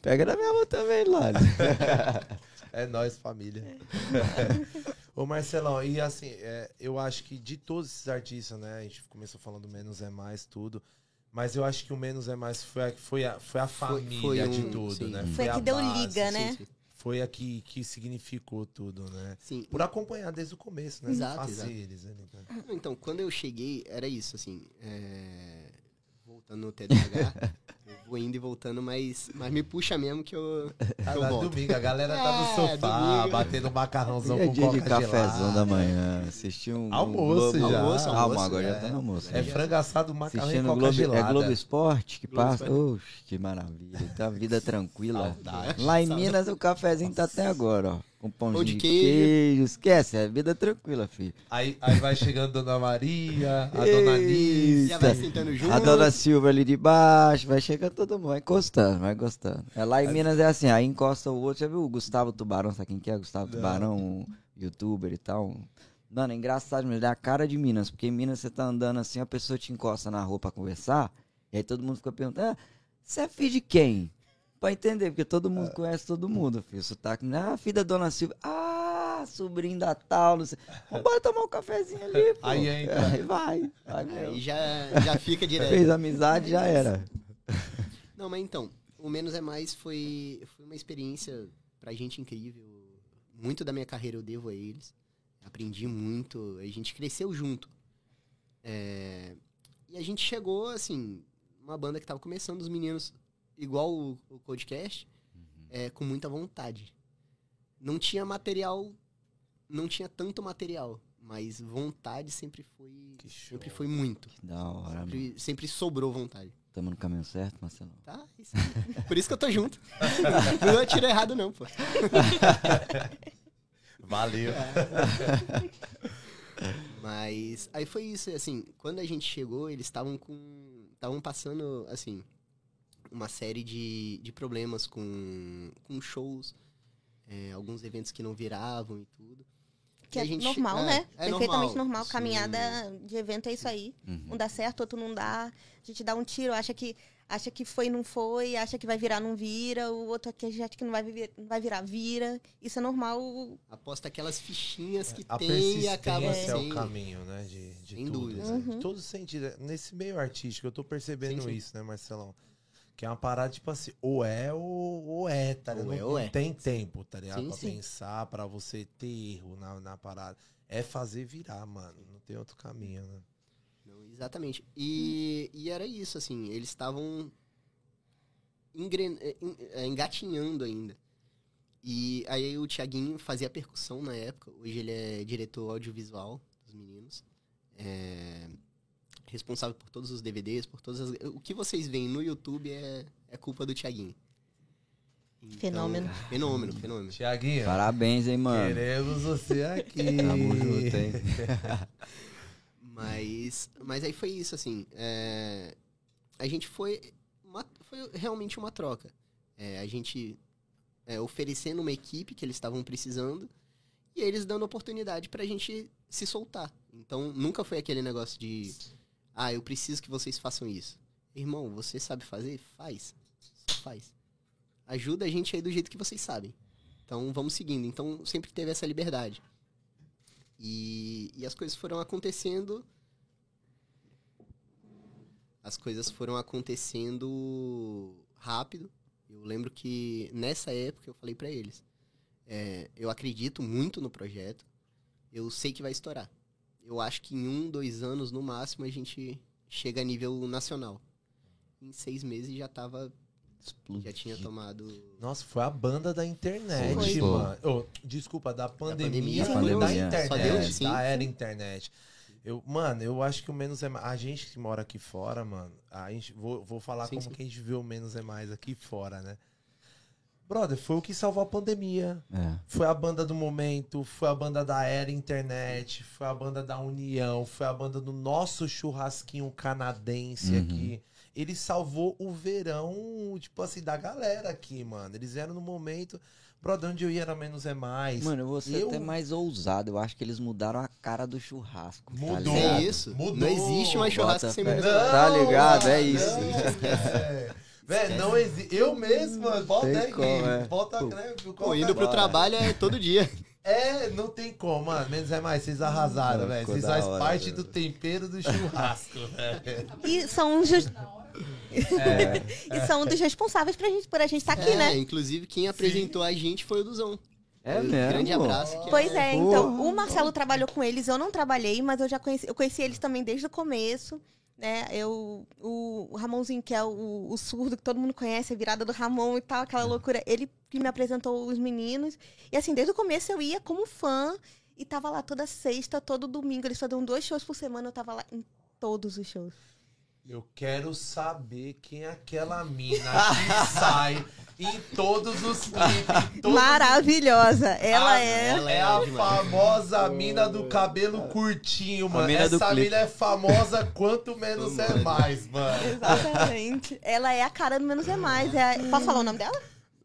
Pega na minha mão também, Lali. [laughs] É nós, família. [laughs] Ô Marcelão, e assim, é, eu acho que de todos esses artistas, né? A gente começou falando menos é mais, tudo. Mas eu acho que o menos é mais foi a, foi a, foi a Foi- família foi um- de tudo, sim. né? Foi a que deu base, liga, né? Sim, sim. Foi a que, que significou tudo, né? Sim. Por acompanhar desde o começo, né? Exato, exato. eles né? Então, quando eu cheguei, era isso, assim. é, Voltando no TDAH, [laughs] vou indo e voltando, mas, mas me puxa mesmo que eu, [laughs] que Tá eu lá, volto. domingo, a galera tá no É, sofá, domingo. batendo macarrãozão Dia com dia de cafezão gelada. da manhã. Assistir um. um Almoço Globo- já. Almoço, Calma, almoço, agora já é. tá no almoço. É né? frango assado, macarrão e coca Globo, gelada. é Globo Esporte que Globo passa. Oxe, que maravilha. Tá a vida tranquila. Saudade. Lá em Minas o cafezinho tá até agora, ó. Com pãozinho Pão de queijo. queijo. Esquece, é vida tranquila, filho. Aí, aí vai chegando Dona Maria, a Dona. Já vai sentando junto. A dona Silva ali de baixo, vai chegando todo mundo, vai encostando, vai encostando. É, lá em Minas é assim, aí encosta o outro. Já viu o Gustavo Tubarão, sabe quem que é? Gustavo Tubarão, um youtuber e tal. Mano, é engraçado, mas é a cara de Minas, porque em Minas você tá andando assim, a pessoa te encosta na rua pra conversar, e aí todo mundo fica perguntando, ah, você é filho de quem? Pra entender, porque todo mundo conhece todo mundo, filho. Sotaque, ah, filho da dona Silva, ah, sobrinho da tal, não sei. Vambora tomar um cafezinho ali, pô. Aí entra. [laughs] Aí vai, vai Aí já, já fica [laughs] direto. Fez amizade, já era. Não, mas então, o Menos é Mais foi, foi uma experiência pra gente incrível. Muito da minha carreira eu devo a eles. Aprendi muito, a gente cresceu junto. É, e a gente chegou, assim, uma banda que tava começando, os meninos, igual o, o podcast, é, com muita vontade. Não tinha material, não tinha tanto material, mas vontade sempre foi, Que show. sempre foi muito. Que da hora, mano. Sempre, sempre sobrou vontade. Tamo no caminho certo, Marcelo? Tá, isso aí. Por isso que eu tô junto. [laughs] não é tiro errado, não, pô. Valeu. Mas aí foi isso, assim, quando a gente chegou, eles estavam com. estavam passando, assim, uma série de, de problemas com, com shows, é, alguns eventos que não viravam e tudo. Que E é a gente- normal, é, né? é Perfeitamente normal, normal. sim. Caminhada de evento é isso aí. Uhum. Um dá certo, outro não dá. A gente dá um tiro, acha que acha que foi, não foi, acha que vai virar, não vira. O outro aqui acha que não vai, vir, não vai virar, vira. Isso é normal. Aposta aquelas fichinhas que A tem e acaba persistência é o caminho, né? De, de Sem tudo. dúvida. né? Uhum. De todo sentido. Nesse meio artístico, eu tô percebendo Sim, sim. isso, né, Marcelão? Que é uma parada, tipo assim, ou é ou, ou é, tá ligado? Ou é não, ou não é. tem tempo, tá ligado? Sim, pra sim. pensar, pra você ter erro na, na parada. É fazer virar, mano. Não tem outro caminho, né? Não, exatamente. E, e era isso, assim, eles estavam engren- en- eh, engatinhando ainda. E aí o Thiaguinho fazia percussão na época, hoje ele é diretor audiovisual dos meninos. É responsável por todos os DVDs, por todas as... O que vocês veem no YouTube é, é culpa do Thiaguinho. Então, Fenômeno. Fenômeno, fenômeno. Tiaguinho, Parabéns, hein, mano. queremos você aqui. [laughs] Tamo junto, hein? [laughs] Mas, mas aí foi isso, assim. é, a gente foi. uma- foi realmente uma troca. É, a gente é, oferecendo uma equipe que eles estavam precisando e eles dando oportunidade pra gente se soltar. Então nunca foi aquele negócio de. Ah, eu preciso que vocês façam isso. Irmão, você sabe fazer? Faz. Só faz. Ajuda a gente aí do jeito que vocês sabem. Então vamos seguindo. Então sempre teve essa liberdade. E, e as coisas foram acontecendo. As coisas foram acontecendo rápido. Eu lembro que nessa época eu falei pra eles: é, eu acredito muito no projeto. Eu sei que vai estourar. Eu acho que em um, dois anos no máximo a gente chega a nível nacional. Em seis meses já tava, já tinha tomado. Nossa, foi a banda da internet, Foi. mano. Ô, desculpa, da pandemia, pandemia, foi pandemia. da Só internet, deu, sim, da sim. era internet. Eu, mano, eu acho que o menos é mais. A gente que mora aqui fora, mano, a gente, vou, vou falar Sim, como sim. que a gente vê o menos é mais aqui fora, né? Brother, foi o que salvou a pandemia. É. Foi a banda do momento, foi a banda da era internet, foi a banda da União, foi a banda do nosso churrasquinho canadense Uhum. aqui. Ele salvou o verão, tipo assim, da galera aqui, mano. Eles eram no momento. Brother, onde eu ia era menos é mais. Mano, eu vou ser Eu- até mais ousado. Eu acho que eles mudaram a cara do churrasco. tá Mudou. ligado? É isso. Mudou. Não existe mais churrasco Bota sem menos Não, é mais. Tá ligado? É não, isso. é. Véi, não existe. Eu mesmo, mano, volta aí. como, é. Volta, né? Pô, indo pro Bora. trabalho é todo dia. [laughs] É, não tem como, mano. Menos é mais. Vocês arrasaram, velho. Vocês fazem hora, parte velho. do tempero do churrasco, [laughs] velho. E são, os É. [laughs] e são um dos responsáveis pra gente, por a gente estar aqui, É, né? Inclusive, quem apresentou a gente foi o Duzão. É Um mesmo. Grande abraço. que Pois é, então, Porra. o Marcelo trabalhou com eles, eu não trabalhei, mas eu já conheci, eu conheci eles também desde o começo, né? Eu, o, o Ramonzinho, que é o, o surdo que todo mundo conhece, a virada do Ramon e tal, aquela loucura, ele que me apresentou os meninos. E assim, desde o começo eu ia como fã e tava lá toda sexta, todo domingo, eles faziam dois shows por semana, eu tava lá em todos os shows. Eu quero saber quem é aquela mina que [laughs] sai em todos os clipes. em todos Maravilhosa! Ela Ah, é. ela É a demais. famosa mina do cabelo curtinho, mano. mina Essa mina é famosa quanto menos é mais, mano. Exatamente. Ela é a cara do Menos é Mais. É a- Posso falar o nome dela?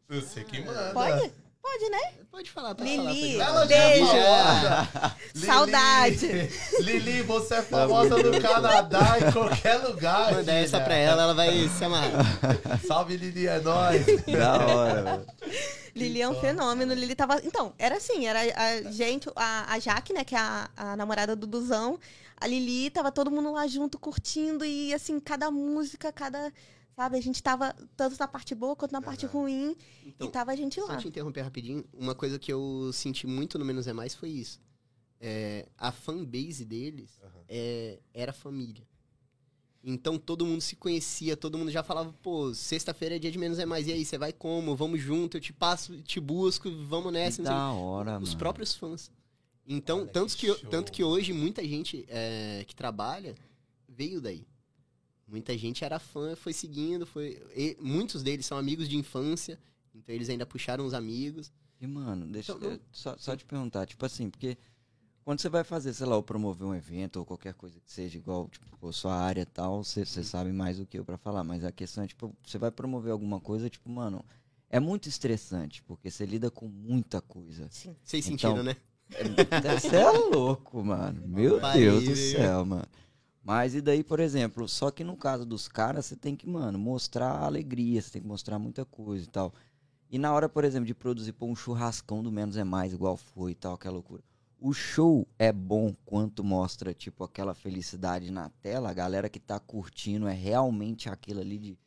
Eu sei que manda. Pode? Pode, né? Pode falar, pode Lili. falar. É Beijo. famosa. [laughs] Lili. Saudade. Lili, você é famosa no Canadá, em qualquer lugar. Manda essa pra ela, ela vai se amar. [laughs] Salve, Lili, é nóis. Da hora, velho. Lili é um fenômeno. Lili tava. Então, era assim, era a gente, a, a Jaque, né, que é a, a namorada do Duzão. A Lili tava todo mundo lá junto, curtindo, e assim, cada música, cada. Sabe, a gente tava tanto na parte boa quanto na parte ruim. Então, e tava a gente Só lá. te interromper rapidinho, uma coisa que eu senti muito no Menos é Mais foi isso. É, a fanbase deles é, era família. Então todo mundo se conhecia, todo mundo já falava, pô, sexta-feira é dia de Menos é Mais, e aí, você vai como? Vamos junto, eu te passo, te busco, vamos nessa. Que da hora, os mano. próprios fãs. Então, Olha tanto que que, tanto que hoje muita gente é, que trabalha veio daí. Muita gente era fã, foi seguindo, foi. e muitos deles são amigos de infância, então eles ainda puxaram os amigos. E, mano, deixa Então, eu só, só te perguntar, tipo assim, porque quando você vai fazer, sei lá, ou promover um evento ou qualquer coisa que seja igual, tipo, sua área e tal, você você sabe mais do que eu pra falar, mas a questão é, tipo, você vai promover alguma coisa, tipo, mano, é muito estressante, porque você lida com muita coisa. Sim. Vocês Então, sentiram, né? Você é louco, mano. Meu Deus do céu, mano. Mas e daí, por exemplo, só que no caso dos caras, você tem que, mano, mostrar alegria, você tem que mostrar muita coisa e tal. E na hora, por exemplo, de produzir pô, um churrascão do Menos é Mais, igual foi e tal, aquela loucura. O show é bom quanto mostra, tipo, aquela felicidade na tela. A galera que tá curtindo é realmente aquilo ali de.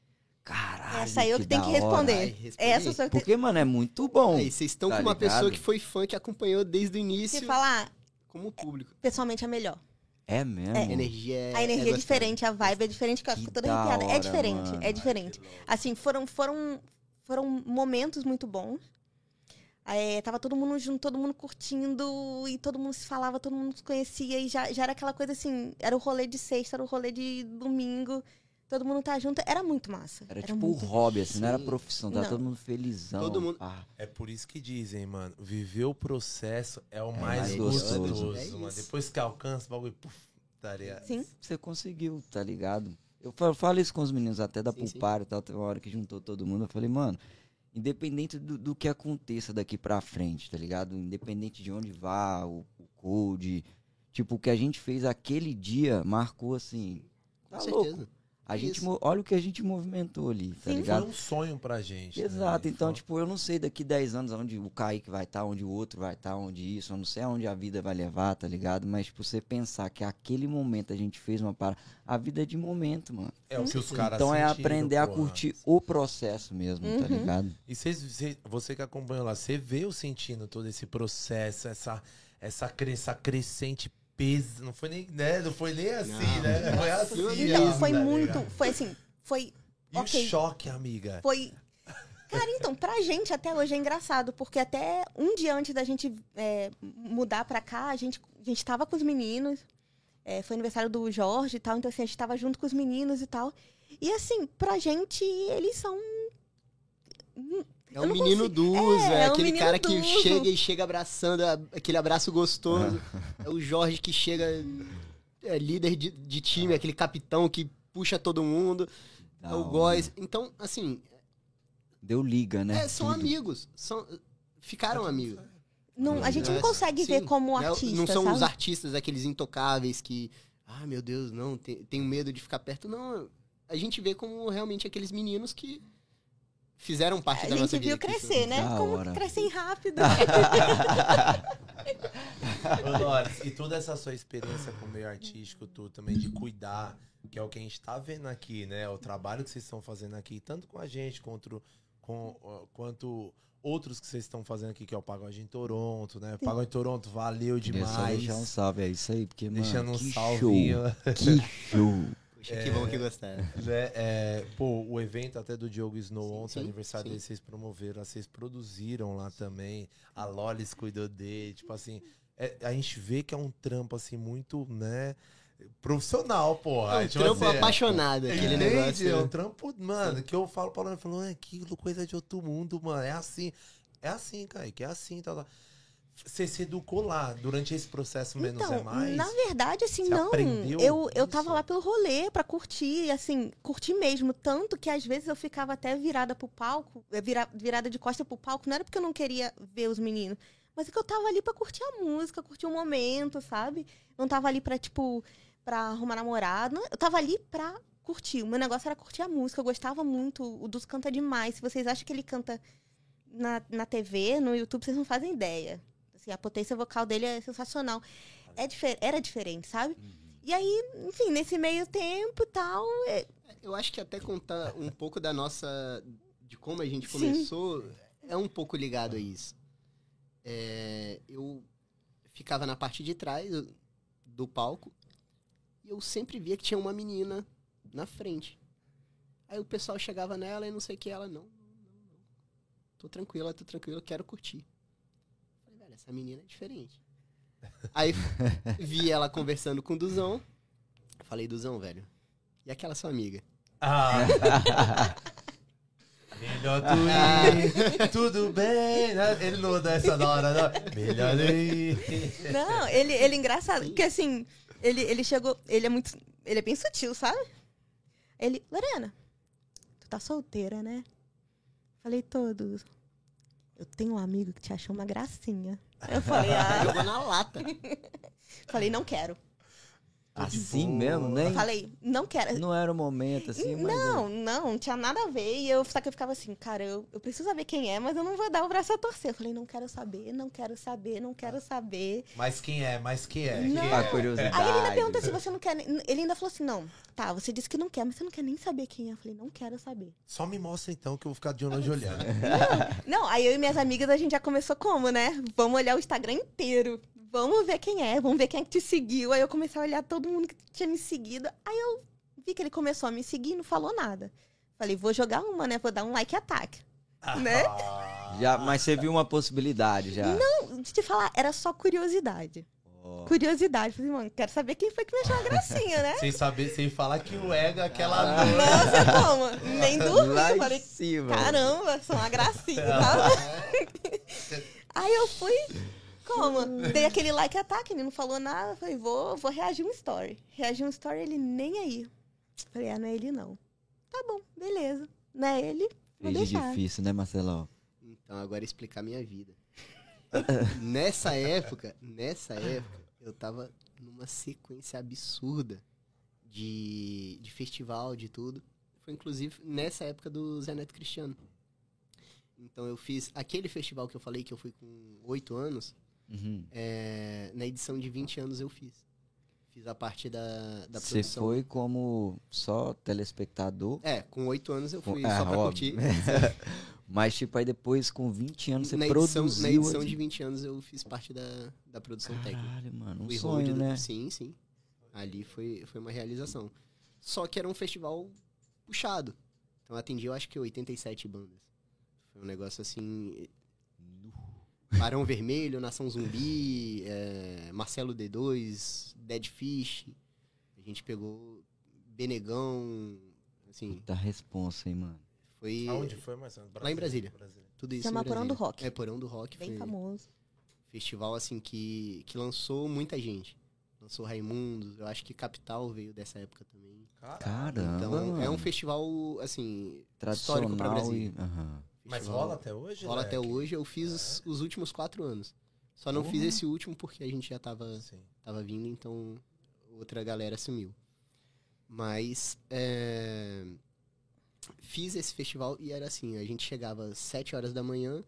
Caralho. Essa aí eu que tenho da que hora." responder. Ai. Essa eu que tenho Porque, mano, é muito bom. Aí, vocês estão tá com uma ligado? pessoa que foi fã, que acompanhou desde o início, que falar. como público. Pessoalmente é melhor. É mesmo. A energia é. A energia é, gostosa. diferente, a vibe é diferente, que eu Que fico toda da arrepiada. É hora, diferente, mano. é diferente. Assim, foram, foram, foram momentos muito bons. É, tava todo mundo junto, todo mundo curtindo, e todo mundo se falava, todo mundo se conhecia, e já, já era aquela coisa assim, era o rolê de sexta, era o rolê de domingo, todo mundo tá junto, era muito massa. Era tipo muito... um hobby, assim, não era profissão, tava Não. todo mundo felizão. Todo mundo-. É por isso que dizem, mano, viver o processo é o É mais, mais gostoso, gostoso. É. Depois que alcança, o bagulho, puf, tá ligado? Sim. Você conseguiu, tá ligado? Eu falo, falo isso com os meninos até da. Pulpar e tal, teve uma hora que juntou todo mundo, eu falei, mano, independente do, do que aconteça daqui pra frente, tá ligado? Independente de onde vá, o, o code, tipo, o que a gente fez aquele dia marcou, assim, Com tá certeza. louco. A gente, Isso. olha o que a gente movimentou ali, tá Sim. ligado? Foi um sonho pra gente. né? Exato, E então, foi- tipo, eu não sei daqui 10 anos onde o Kaique vai estar, onde o outro vai estar, onde isso, eu não sei aonde a vida vai levar, tá ligado? Mas, tipo, você pensar que aquele momento a gente fez uma parada. A vida é de momento, mano. é o que os caras Então é aprender a curtir o processo mesmo, tá Uhum. ligado? E cês, cê- você que acompanhou lá, você veio sentindo todo esse processo, essa, essa, essa crescente peso. Não foi nem, né? Não foi nem assim, Não. né? Foi assim. Então, mesmo, foi muito, foi assim, foi E ok. o choque, amiga. Foi. Cara, então, pra gente até hoje é engraçado, porque até um dia antes da gente é, mudar pra cá, a gente, a gente tava com os meninos. é, foi aniversário do Jorge e tal, então assim, a gente tava junto com os meninos e tal. E assim, pra gente, eles são. É Eu um não menino consigo- É, é, é um aquele cara que chega e chega abraçando, aquele abraço gostoso. [laughs] É o Jorge que chega, é líder de, de time, aquele capitão que puxa todo mundo. Da É o. Góis. Então, assim, Deu liga, né? é, são Tudo. amigos. São, ficaram amigos. Não, a gente não É, consegue ver sim, como Não é- artista. Não são sabe? os artistas, aqueles intocáveis que. Ah, meu Deus, não, te- tenho medo de ficar perto. Não, a gente vê como realmente aqueles meninos que fizeram parte A da nossa gente vida. viu que crescer, né? Da Como hora. crescem rápido. E toda essa sua experiência com o meio artístico, tu também de cuidar, que é o que a gente tá vendo aqui, né? O trabalho que vocês estão fazendo aqui, tanto com a gente quanto, com, quanto outros que vocês estão fazendo aqui, que é o Pagode em Toronto, né? Pagode em Toronto, valeu demais. deixar um salve, é isso aí, porque, mano, Deixando um que salvinho. show, que show. [laughs] Poxa, que bom que gostaram. [laughs] né? É, pô, o evento até do Diogo Snow Sim, ontem, sim, aniversário sim. dele, vocês promoveram, vocês produziram lá também. A Lolis cuidou dele, tipo assim, é, a gente vê que é um trampo assim muito, né, profissional, porra. É um Tipo trampo assim, é- apaixonado, aquele Entende? negócio. É um trampo, mano, que eu falo pra ela, falou, é aquilo, coisa de outro mundo, mano, é assim. É assim, Kaique, é assim, tal, tal. Você se educou lá durante esse processo menos então, é mais? na verdade, assim, Você não. Eu, eu isso? tava lá pelo rolê pra curtir, assim, curtir mesmo. Tanto que às vezes eu ficava até virada pro palco, eh, vira- virada de costa pro palco. Não era porque eu não queria ver os meninos, mas é que eu tava ali pra curtir a música, curtir o momento, sabe? Não tava ali pra, tipo, pra arrumar namorado. Eu tava ali pra curtir. O meu negócio era curtir a música. Eu gostava muito. O Dus canta demais. Se vocês acham que ele canta na, na TV, no YouTube, vocês não fazem ideia. Assim, a potência vocal dele é sensacional. É difer era diferente, sabe? E aí, enfim, nesse meio tempo e tal, é- Eu acho que até contar um pouco da nossa. de como a gente Sim. começou é um pouco ligado a isso. É, eu ficava na parte de trás do- palco e eu sempre via que tinha uma menina na frente. Aí o pessoal chegava nela e não sei o que, ela, não, não, não, não. Tô tranquila, tô tranquila, quero curtir. Essa menina é diferente. Aí [laughs] vi ela conversando com o Duzão. Falei, Duzão, velho, e aquela sua amiga? Ah, [laughs] Melhor tu ir, tudo bem. né? Ele não dá essa na hora, não. Melhor ir. Não, ele, ele é engraçado, porque assim, ele, ele chegou, ele é muito, ele é bem sutil, sabe? Ele, Lorena, tu tá solteira, né? Falei, todos. Eu tenho um amigo que te achou uma gracinha. Eu falei, ah, Jogou na lata. [laughs] falei, não quero. Assim boa. mesmo, nem. Falei, não quero. Não era o momento, assim, mas. não, não, não tinha nada a ver. E eu, só que eu ficava assim, cara, eu, eu preciso saber quem é, mas eu não vou dar o braço a torcer. Eu falei, não quero saber, não quero saber, não quero saber. Mas quem é? Mas quem é? Não. Quem A é? curiosidade. Aí ele ainda perguntou se você não quer. Ele ainda falou assim: não, tá, você disse que não quer, mas você não quer nem saber quem é. Eu falei, não quero saber. Só me mostra então que eu vou ficar de longe olhando. Não, aí eu e minhas amigas a gente já começou como, né? Vamos olhar o Instagram inteiro. Vamos ver quem é, vamos ver quem é que te seguiu. Aí eu comecei a olhar todo mundo que tinha me seguido. Aí eu vi que ele começou a me seguir e não falou nada. Falei, vou jogar uma, né? Vou dar um like ataque. Né? Já, mas você viu uma possibilidade já. Não, de te falar, era só curiosidade. Ó. Curiosidade. Falei, mano, quero saber quem foi que me achou uma gracinha, né? [laughs] Sem saber, sem falar que o ego é aquela Ah. dor. Nossa, como? Nem dormi. Lá Falei, cima. Caramba, sou uma gracinha, tá? [laughs] Aí eu fui, como? Dei aquele like ataque, ele não falou nada. Falei, vou, vou reagir um story. Reagir um story, ele nem aí. Falei, ah, não é ele não. Tá bom, beleza. Não é ele, vou Fez deixar. difícil, né, Marcelão? Então, agora explicar minha vida. [laughs] nessa época, nessa época, eu tava numa sequência absurda de, de festival, de tudo. Foi inclusive nessa época do Zé Neto Cristiano. Então eu fiz aquele festival que eu falei que eu fui com oito anos, Uhum. é, na edição de 20 anos eu fiz. Fiz a parte da, da Você produção. foi como só telespectador. É, com oito anos eu fui Com- é, só pra óbvio. curtir. [laughs] Mas, tipo, aí depois, com 20 anos, você na edição, produziu. na edição de 20 anos eu fiz parte da, da produção técnica. Caralho, mano, um Fui sonho, road do- né? Sim, sim. Ali foi, foi uma realização. Só que era um festival puxado. Então eu atendi, eu acho que 87 bandas. Foi um negócio assim. Barão Vermelho, Nação Zumbi, é, Marcelo D2, Dead Fish. A gente pegou Benegão. Assim, Puta responsa, hein, mano. foi. Aonde foi, Marcelo? Lá em Brasília. Tudo isso. Chama Porão do Brasília. Rock. É, Porão do Rock. Bem foi famoso. festival assim que, que lançou muita gente. Lançou Raimundos, eu acho que Capital veio dessa época também. Caramba, Então é um festival assim histórico pra Tradicional Brasília. e... aham. Mas Festival- rola até hoje? rola né? até hoje. Eu fiz os, os últimos quatro anos. Só não fiz Porra. esse último porque a gente já tava, Sim. tava vindo, então outra galera assumiu. Mas é, fiz esse festival e era assim, a gente chegava às 7 horas da manhã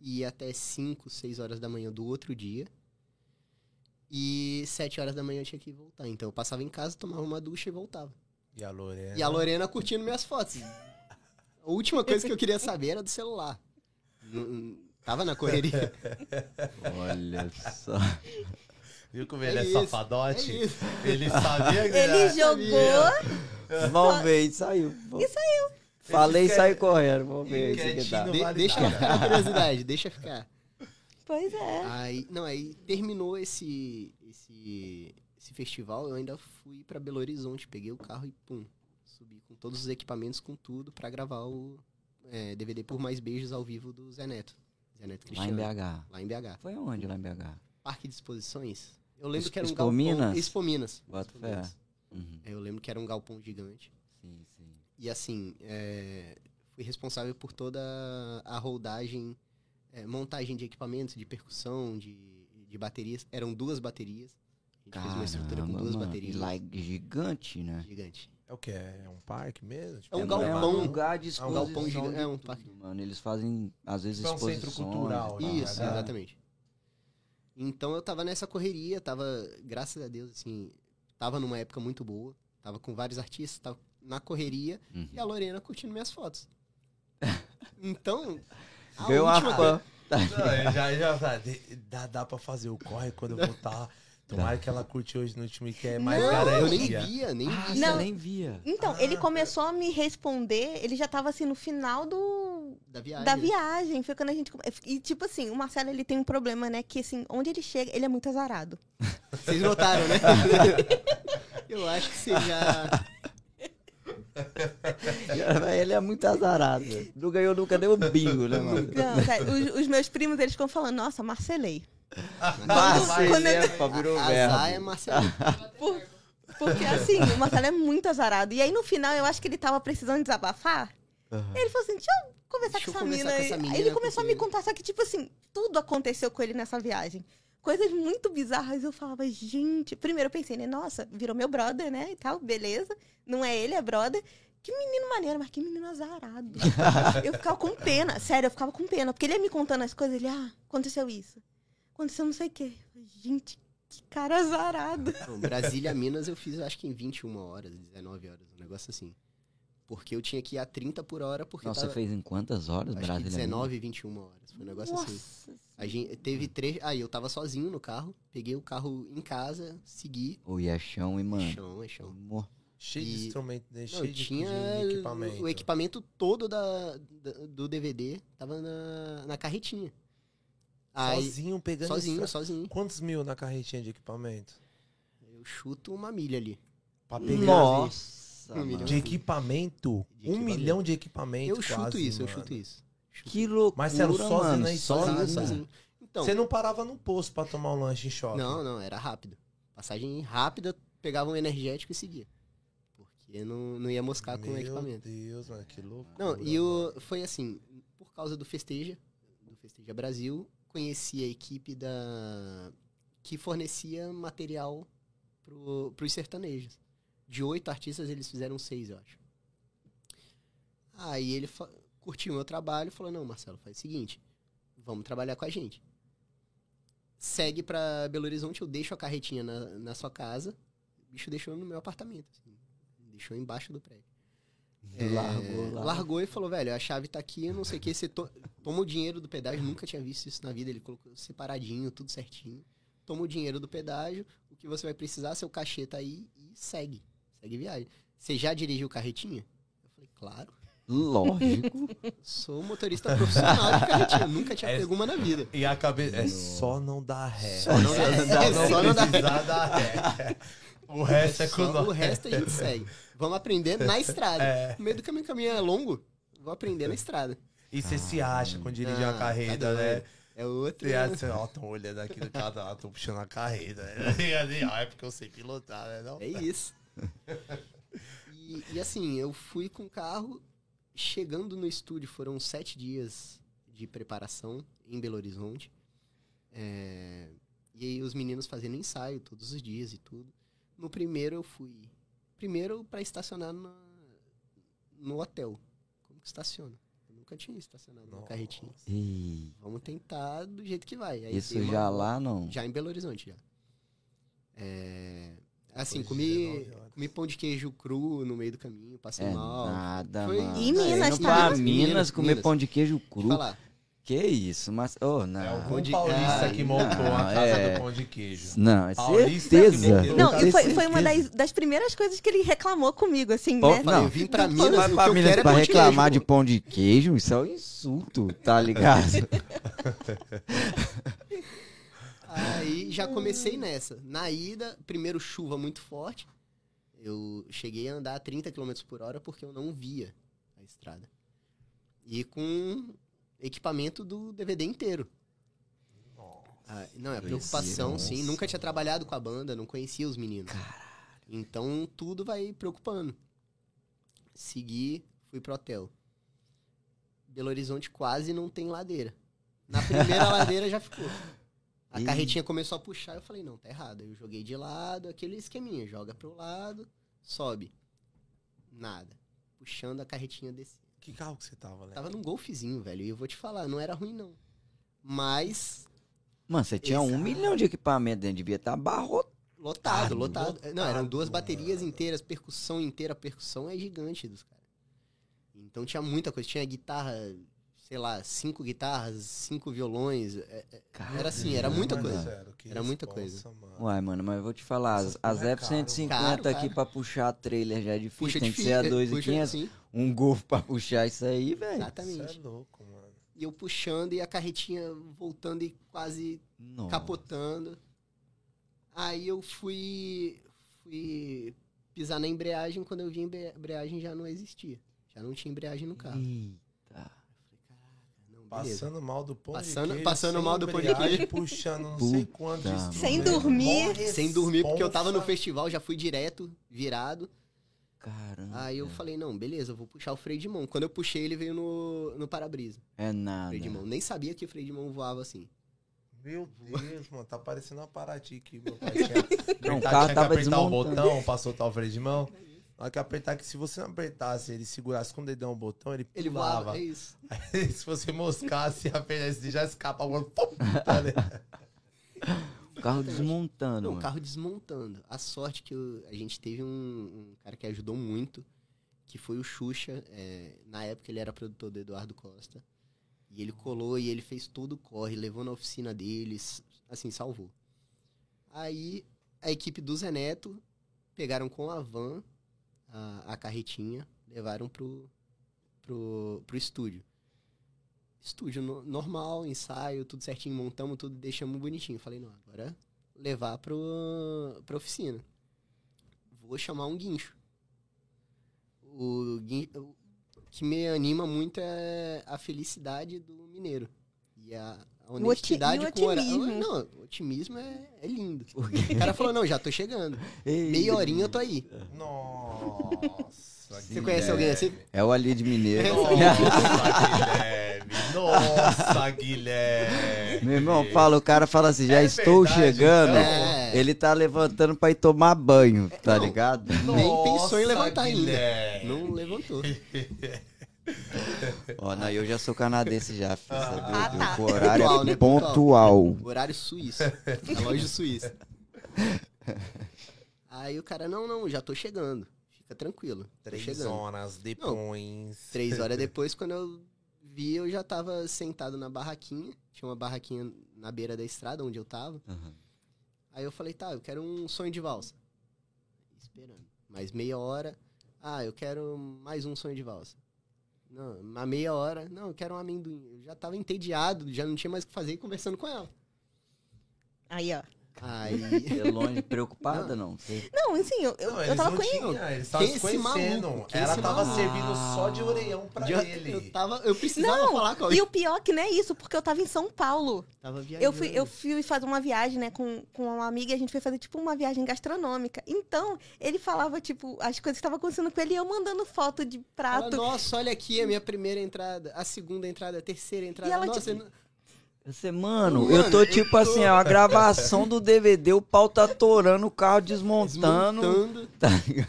e ia até 5, 6 horas da manhã do outro dia. E 7 horas da manhã eu tinha que voltar. Então eu passava em casa, tomava uma ducha e voltava. E a Lorena? E a Lorena curtindo minhas fotos. A última coisa que eu queria saber era do celular. Não- Tava na correria. Olha só. Viu como ele é, É isso, safadote? é. Ele sabia que Ele era- jogou. Vamos ver, e saiu. E saiu. Falei e saiu correndo. Vamos ver isso que dá. no De- deixa nada. ficar a curiosidade, deixa ficar. Pois é. Aí, não, aí terminou esse, esse, esse festival, eu ainda fui pra Belo Horizonte, peguei o carro e pum, com todos os equipamentos, com tudo, pra gravar o é, DVD Por Mais Beijos ao vivo do Zé Neto. Zé Neto Lá em Cristiano. BH. Lá em BH. Foi onde lá em BH? Parque de Exposições. Eu lembro que era um Expo galpão... Minas? Expo Minas. Bota Expo fé. Minas. Uhum. Eu lembro que era um galpão gigante. Sim, sim. E assim, é, fui responsável por toda a rodagem, é, montagem de equipamentos, de percussão, de, de baterias. Eram duas baterias. A gente fez uma estrutura com Caramba, duas mano. baterias. E lá é gigante, né? Gigante. É o quê? É um parque mesmo? Tipo, É um É galpão. um lugar de É um exposição galpão gigante, de é um parque. mano. Eles fazem, às vezes, É um centro exposições. cultural, né? Isso, É. exatamente. Então eu tava nessa correria, tava, graças a Deus, assim, tava numa época muito boa. Tava com vários artistas, tava na correria Uhum. e a Lorena curtindo minhas fotos. [laughs] Então, a Veio uma última fã. Não, eu já, já, dá, dá pra fazer o corre quando eu voltar. Tomara que ela curte hoje no time que é mais Não, eu garantia. nem via, nem Ah, via. você Não. nem via. Então, Ah, ele começou a me responder, ele já tava assim no final do, Da viagem. da viagem. Foi quando a gente. E tipo assim, o Marcelo ele tem um problema, né? Que assim, onde ele chega, ele é muito azarado. Vocês notaram, né? [laughs] Eu acho que você já. Ele é muito azarado. Não ganhou nunca nem o bingo, né, mano? Não, sério, os, os meus primos, eles ficam falando, nossa, Marcelei. Marcelefa virou Azar é verbo. Marcelo. Por- porque assim, o Marcelo é muito azarado. E aí no final eu acho que ele tava precisando desabafar. Aham. Ele falou assim: deixa eu conversar Deixa com eu essa conversar com aí. menina, ele começou a me contar, só que, tipo assim, tudo aconteceu com ele nessa viagem. Coisas muito bizarras. Eu falava, gente. Primeiro eu pensei, né? Nossa, virou meu brother, né? E tal, beleza. Não é ele, é brother. Que menino maneiro, mas que menino azarado. [laughs] eu ficava com pena. Sério, eu ficava com pena. Porque ele ia me contando as coisas, ele, ah, aconteceu isso. Aconteceu não sei o quê. Gente, que cara azarado. Não, Brasília, Minas, eu fiz acho que em 21 horas, 19 horas, um negócio assim. Porque eu tinha que ir a 30 por hora, porque Nossa, tava, você fez em quantas horas, acho que Brasília? 19 e 21 horas. Foi um negócio assim. Nossa. A gente teve três. Aí eu tava sozinho no carro, peguei o carro em casa, segui. O é chão e, mano. Chão, é chão. amor, Cheio de instrumento, né? Não, cheio de, tinha de equipamento. o equipamento todo da, da- do DVD, tava na, na carretinha. Aí, Sozinho, pegando sozinho, sozinho. Quantos mil na carretinha de equipamento? Eu chuto uma milha ali. Pra pegar Nossa, Um de equipamento? De um equipamento. milhão de equipamento. Eu chuto quase, isso, eu mano. chuto isso. Chuto Que loucura, Marcelo, sozinho mano. aí, sozinho, sozinho. sozinho. Então, Você não parava no posto pra tomar um lanche em shopping? Não, não, era rápido. Passagem rápida, pegava um energético e seguia. Porque não, não ia moscar com o equipamento. Meu Deus, mano, que loucura. Não, e o, foi assim, por causa do Festeja, do Festeja Brasil, conheci a equipe da que fornecia material pro, pros sertanejos. De oito artistas, eles fizeram seis, eu acho. Aí ele fa- curtiu o meu trabalho e falou, não, Marcelo, faz o seguinte, vamos trabalhar com a gente. Segue pra Belo Horizonte, eu deixo a carretinha na, na sua casa, o bicho deixou no meu apartamento, assim, deixou embaixo do prédio. É, Largou lá. largou e falou, velho, a chave tá aqui, não sei o que, você to- toma o dinheiro do pedágio, nunca tinha visto isso na vida, ele colocou separadinho, tudo certinho. Toma o dinheiro do pedágio, o que você vai precisar, seu cachê tá aí e segue. Segue viagem. Você já dirigiu carretinha? Eu falei, claro. Lógico. [laughs] Sou motorista profissional de carretinha, nunca tinha É- pego uma na vida. E a cabeça. É só não dar ré. Só não dar [laughs] ré. Só não Só não precisar dar ré. O resto é com nós. o resto a gente segue. Vamos aprender na estrada. [laughs] É. No meio do caminho, caminho é longo, vou aprender na estrada. E você se acha quando dirige Ah, uma carreta, tá né? É outro. Você acha, ó, tão olhando aqui no canal, tô puxando a carreta. né? [laughs] E assim, ó, é porque eu sei pilotar, né? Não? É isso. E, e assim, eu fui com o carro, chegando no estúdio, foram sete dias de preparação em Belo Horizonte. É, e aí os meninos fazendo ensaio todos os dias e tudo. No primeiro eu fui. Primeiro pra estacionar na- no hotel. Como que estaciona? Eu nunca tinha estacionado na Nossa. carretinha. Ih, Vamos tentar do jeito que vai. Aí isso uma já lá não. Já em Belo Horizonte, já. É, Assim, Depois comi, 19 horas. comi pão de queijo cru no meio do caminho, passei É mal. nada, Foi- mano. E Tá Minas também. pra Minas, Minas comer Minas. pão de queijo cru. falar. Que isso, mas... Oh, não. É o Pão de- paulista Ah, que montou a não, casa é. do pão de queijo. Não, é Paulista certeza. que Não, e foi, foi uma das, das primeiras coisas que ele reclamou comigo, assim, Pô, né? Não. eu vim pra Minas, pra eu Minas pra de reclamar queijo, de pão de queijo, isso é um insulto, tá ligado? [laughs] Aí já comecei nessa. Na ida, primeiro chuva muito forte. Eu cheguei a andar a 30 km por hora porque eu não via a estrada. E com equipamento do DVD inteiro. Ah, não, é preocupação, nossa. sim. Nunca tinha trabalhado com a banda, não conhecia os meninos. Então tudo vai preocupando. Segui, fui pro hotel. Belo Horizonte quase não tem ladeira. Na primeira [laughs] ladeira já ficou. A Ih. carretinha começou a puxar, eu falei, não, tá errado. Eu joguei de lado, aquele esqueminha, joga pro lado, sobe. Nada. Puxando a carretinha desse. Que carro que você tava, né? Tava num golfezinho, velho. E eu vou te falar, não era ruim, não. Mas, Mano, você tinha um Exato. milhão de equipamento dentro, devia estar abarrotado. lotado, Ah, lotado. Não, eram duas lotado, baterias mano. inteiras, percussão inteira. A percussão é gigante dos caras. Então tinha muita coisa. Tinha guitarra, sei lá, cinco guitarras, cinco violões. é- é- Era assim, era muita coisa. sério, que Era muita responsa, mano. Uai, mano, mas eu vou te falar, as, Essas as é F-150 caro. aqui Caro, pra puxar trailer já é difícil, Puxa tem que difícil, ser a puxa 2.500. assim. Um Golf pra puxar isso aí, velho. Exatamente. é louco, mano. E eu puxando e a carretinha voltando e quase Nossa. capotando. Aí eu fui, fui pisar na embreagem, quando eu vi a embre- embreagem já não existia. Já não tinha embreagem no carro. Eita. Beleza. Passando mal do pão Passando- de queijo. passando mal do pão de queijo. Puxando não sei Puta quanto. merda. Sem dormir. Sem dormir, porque eu tava no festival, já fui direto, virado. Caramba. Aí eu falei, não, beleza, eu vou puxar o freio de mão. Quando eu puxei, ele veio no, no para-brisa. É nada. Freio de mão. Nem sabia que o freio de mão voava assim. Meu Deus, mano, tá parecendo uma Paraty aqui. Meu pai [laughs] tinha, Não, o apertar- carro tava apertar o desmontando. botão pra soltar o freio de mão. Na hora que apertar, que se você não apertasse, ele segurasse com o dedão o botão, ele Ele pulava. voava, é isso. Aí, [laughs] se você moscasse a perna, ele já escapa. Pum, tá? [laughs] O carro desmontando, o mano. carro desmontando. A sorte que eu- a gente teve um, um cara que ajudou muito, que foi o Xuxa. é, na época ele era produtor do Eduardo Costa. E ele colou e ele fez todo o corre, levou na oficina deles, assim, salvou. Aí a equipe do Zé Neto pegaram com a van a, a carretinha, levaram pro, pro, pro estúdio. Estúdio no- normal, ensaio, tudo certinho, montamos tudo, deixamos bonitinho. Falei, não, agora levar pro, pra oficina. Vou chamar um guincho. O, guin- o que me anima muito é a felicidade do mineiro. E a, a O oti- honestidade e o com o horário. otimismo. Não, otimismo é, é lindo. [laughs] O cara falou, não, já tô chegando. Meia horinha eu tô aí. Nossa. Você conhece alguém assim? É o Ali de Mineiro. Nossa, Guilherme. Nossa, Guilherme. Meu irmão, fala, o cara fala assim, já É estou verdade, chegando. então? É. Ele tá levantando pra ir tomar banho, tá não. ligado? Nem pensou em Nossa, levantar ainda. Guilherme. Não levantou. [laughs] Ó, não, eu já sou canadense já, filho? Ah, Eu- tá. O horário Pontual, é né? pontual. Horário suíço. Relógio suíço. [laughs] Aí o cara, não, não, já tô chegando. Fica tranquilo. Três chegando. horas depois. Três horas depois, quando eu vi, eu já tava sentado na barraquinha. Tinha uma barraquinha na beira da estrada onde eu tava. Aham. Aí eu falei, tá, eu quero um sonho de valsa. Esperando. Mais meia hora. Ah, eu quero mais um sonho de valsa. Não, uma meia hora. Não, eu quero um amendoim. Eu já tava entediado, já não tinha mais o que fazer conversando com ela. Aí, ó. Aí. Longe, preocupada não? Não, assim, eu, eu, Não, eu tava conhecendo. eles estavam se conhecendo. maluco? Ela tava maluco? servindo só de orelhão pra Já- ele. Eu tava. Eu precisava Não, falar com E o pior que não é isso, porque eu tava em São Paulo. Tava viajando. Eu fui, eu fui fazer uma viagem, né, com, com uma amiga e a gente foi fazer, tipo, uma viagem gastronômica. Então, ele falava, tipo, as coisas que estavam acontecendo com ele e eu mandando foto de prato. Nossa, olha aqui a minha primeira entrada, a segunda entrada, a terceira entrada. ela, Nossa, tipo, Você, mano, Mano, eu tô eu tipo tô- assim, ó, a gravação do DVD, o pau tá torando, o carro desmontando. desmontando. Tá ligado?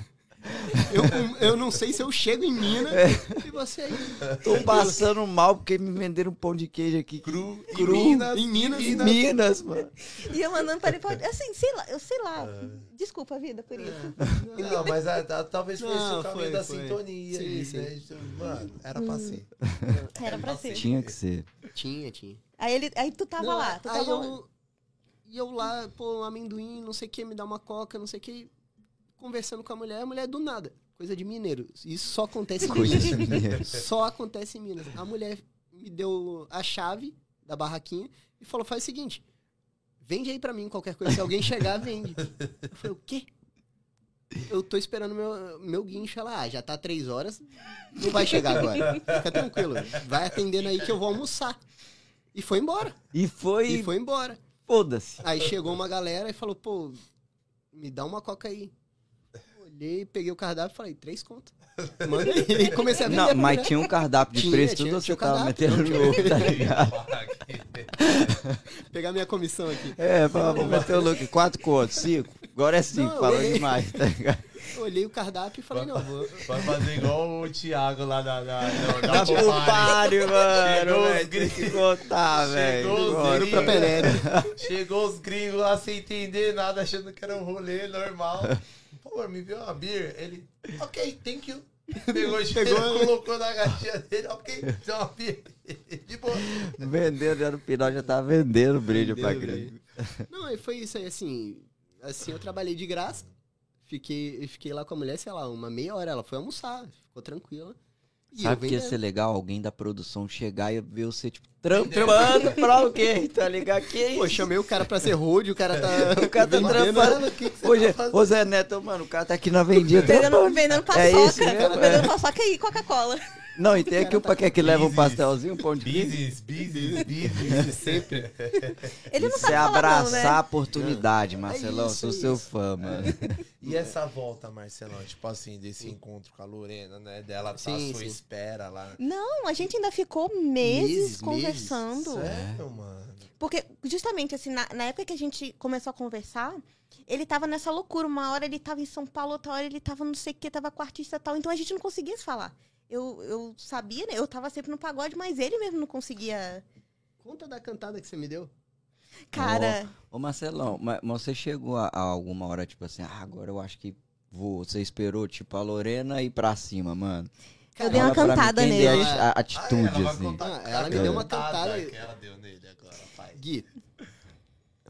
Eu, eu não sei se eu chego em Minas É. e você aí. Tô passando mal porque me venderam um pão de queijo aqui. Cru, em Cru. Minas, Em Minas, Em Minas, mano. E eu mandando pra ele, pra- [laughs] assim, sei lá, eu sei lá. Desculpa, vida, por isso. Não, mas a- a- talvez foi esse Não, o caminho foi, da foi. sintonia. Sim, aí, sim. né? Então, Mano, era pra ser. Era pra ser. Tinha que ser. Tinha, tinha. Aí, ele, aí tu tava Não, lá, tu aí tava lá. eu, e eu lá, pô, um amendoim, não sei o que, me dá uma coca, não sei o que. Conversando com a mulher, a mulher do nada. Coisa de mineiro. Isso só acontece em Coisa Minas. Só acontece em Minas. A mulher me deu a chave da barraquinha e falou: faz o seguinte, vende aí pra mim qualquer coisa. Se alguém chegar, vende. Eu falei, o quê? Eu tô esperando meu, meu guincho. Ela, ah, já tá três horas, não vai chegar agora. Fica tranquilo. Vai atendendo aí que eu vou almoçar. E foi embora. E foi. E foi embora. Foda-se. Aí chegou uma galera e falou, pô, me dá uma coca aí. Olhei, peguei o cardápio e falei, três conto. [laughs] Manda aí. E comecei a vender. Não, mas tinha um cardápio de Tinha, preço, tinha- tudo tinha você o tava cardápio, metendo não louco, tá ligado? [laughs] Pegar minha comissão aqui. É, vou meter o louco. Quatro contos, cinco. Agora é cinco, Não, falou eu- demais, tá ligado? Olhei o cardápio e falei, não, vou. Vai fazer igual o Thiago lá da, da, da, Tá da Popari. páreo, mano. Chegou os velho, Tem que gringos. contar, os velho. Penélope. Chegou os gringos lá sem entender nada, achando que era um rolê normal. Pô, me viu uma beer? Ele, ok, thank you. [laughs] Pegou, Pegou, colocou na caixinha dele, ok, deu uma beer. [laughs] De boa. Vendendo, já no final já tava vendendo brilho pra Vendendo gringo. Não, e foi isso aí, assim. Assim, eu trabalhei de graça. Fiquei, fiquei lá com a mulher, sei lá, uma meia hora. Ela foi almoçar, ficou tranquila. Sabe eu que ia ser legal alguém da produção chegar e ver você, tipo, trampando pra [laughs] alguém, tá ligado? Que Pô, isso? chamei o cara pra ser road, o cara tá. [laughs] O cara tá trampando. o que, que você Ô, Zé- tá ô Zé Neto, mano, o cara tá aqui na vendinha. Vendendo, vendendo paçoca. É isso mesmo, vendendo paçoca e Coca-Cola. Não, e tem aqui o paquete que leva um pastelzinho, um pão de queijo. Business, business, business. Sempre. [laughs] Ele não Isso sabe é falar abraçar não, a né? oportunidade, Marcelão. isso, sou é seu isso. fã, mano. E essa volta, Marcelão, tipo assim, desse encontro com a Lorena, né? Dela tá Sim, à sua sim. espera lá. Não, a gente ainda ficou meses, Meses, conversando. Sério, mano? Porque, justamente, assim, na, na época que a gente começou a conversar, ele tava nessa loucura. Uma hora ele tava em São Paulo, outra hora ele tava não sei o que, tava com artista e tal. Então a gente não conseguia se falar. Eu, eu sabia, né? Eu tava sempre no pagode, mas ele mesmo não conseguia. Conta da cantada que você me deu. Cara, Ô, Marcelão, mas, você chegou a, a alguma hora, tipo assim, ah, agora eu acho que vou. Você esperou, tipo, a Lorena ir pra cima, mano. eu dei uma mim cantada deu nele. a a atitude, Ah, ela assim. contar Ah, ela me deu uma cantada que ela deu nele agora, pai. Gui.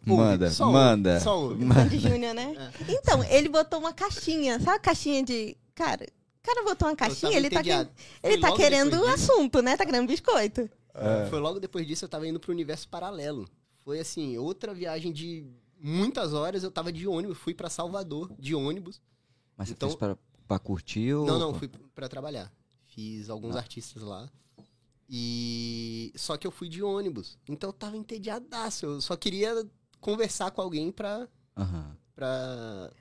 ouve, Manda, só manda. Só ouve. Sandy Júnior, né? Então, ele botou uma caixinha, sabe a caixinha de. Cara, o cara botou uma Eu caixinha, ele tá, que- ele Foi tá logo querendo depois disso. assunto, né? Tá querendo biscoito. É. Foi logo depois disso, eu tava indo pro universo paralelo. Foi assim, outra viagem de muitas horas. Eu tava de ônibus, fui pra Salvador de ônibus. Mas você Então- fez pra, pra curtir ou. Não, não, fui pra trabalhar. Fiz alguns artistas lá. E só que eu fui de ônibus. Então eu tava entediadaço. Eu só queria conversar com alguém pra, Aham. pra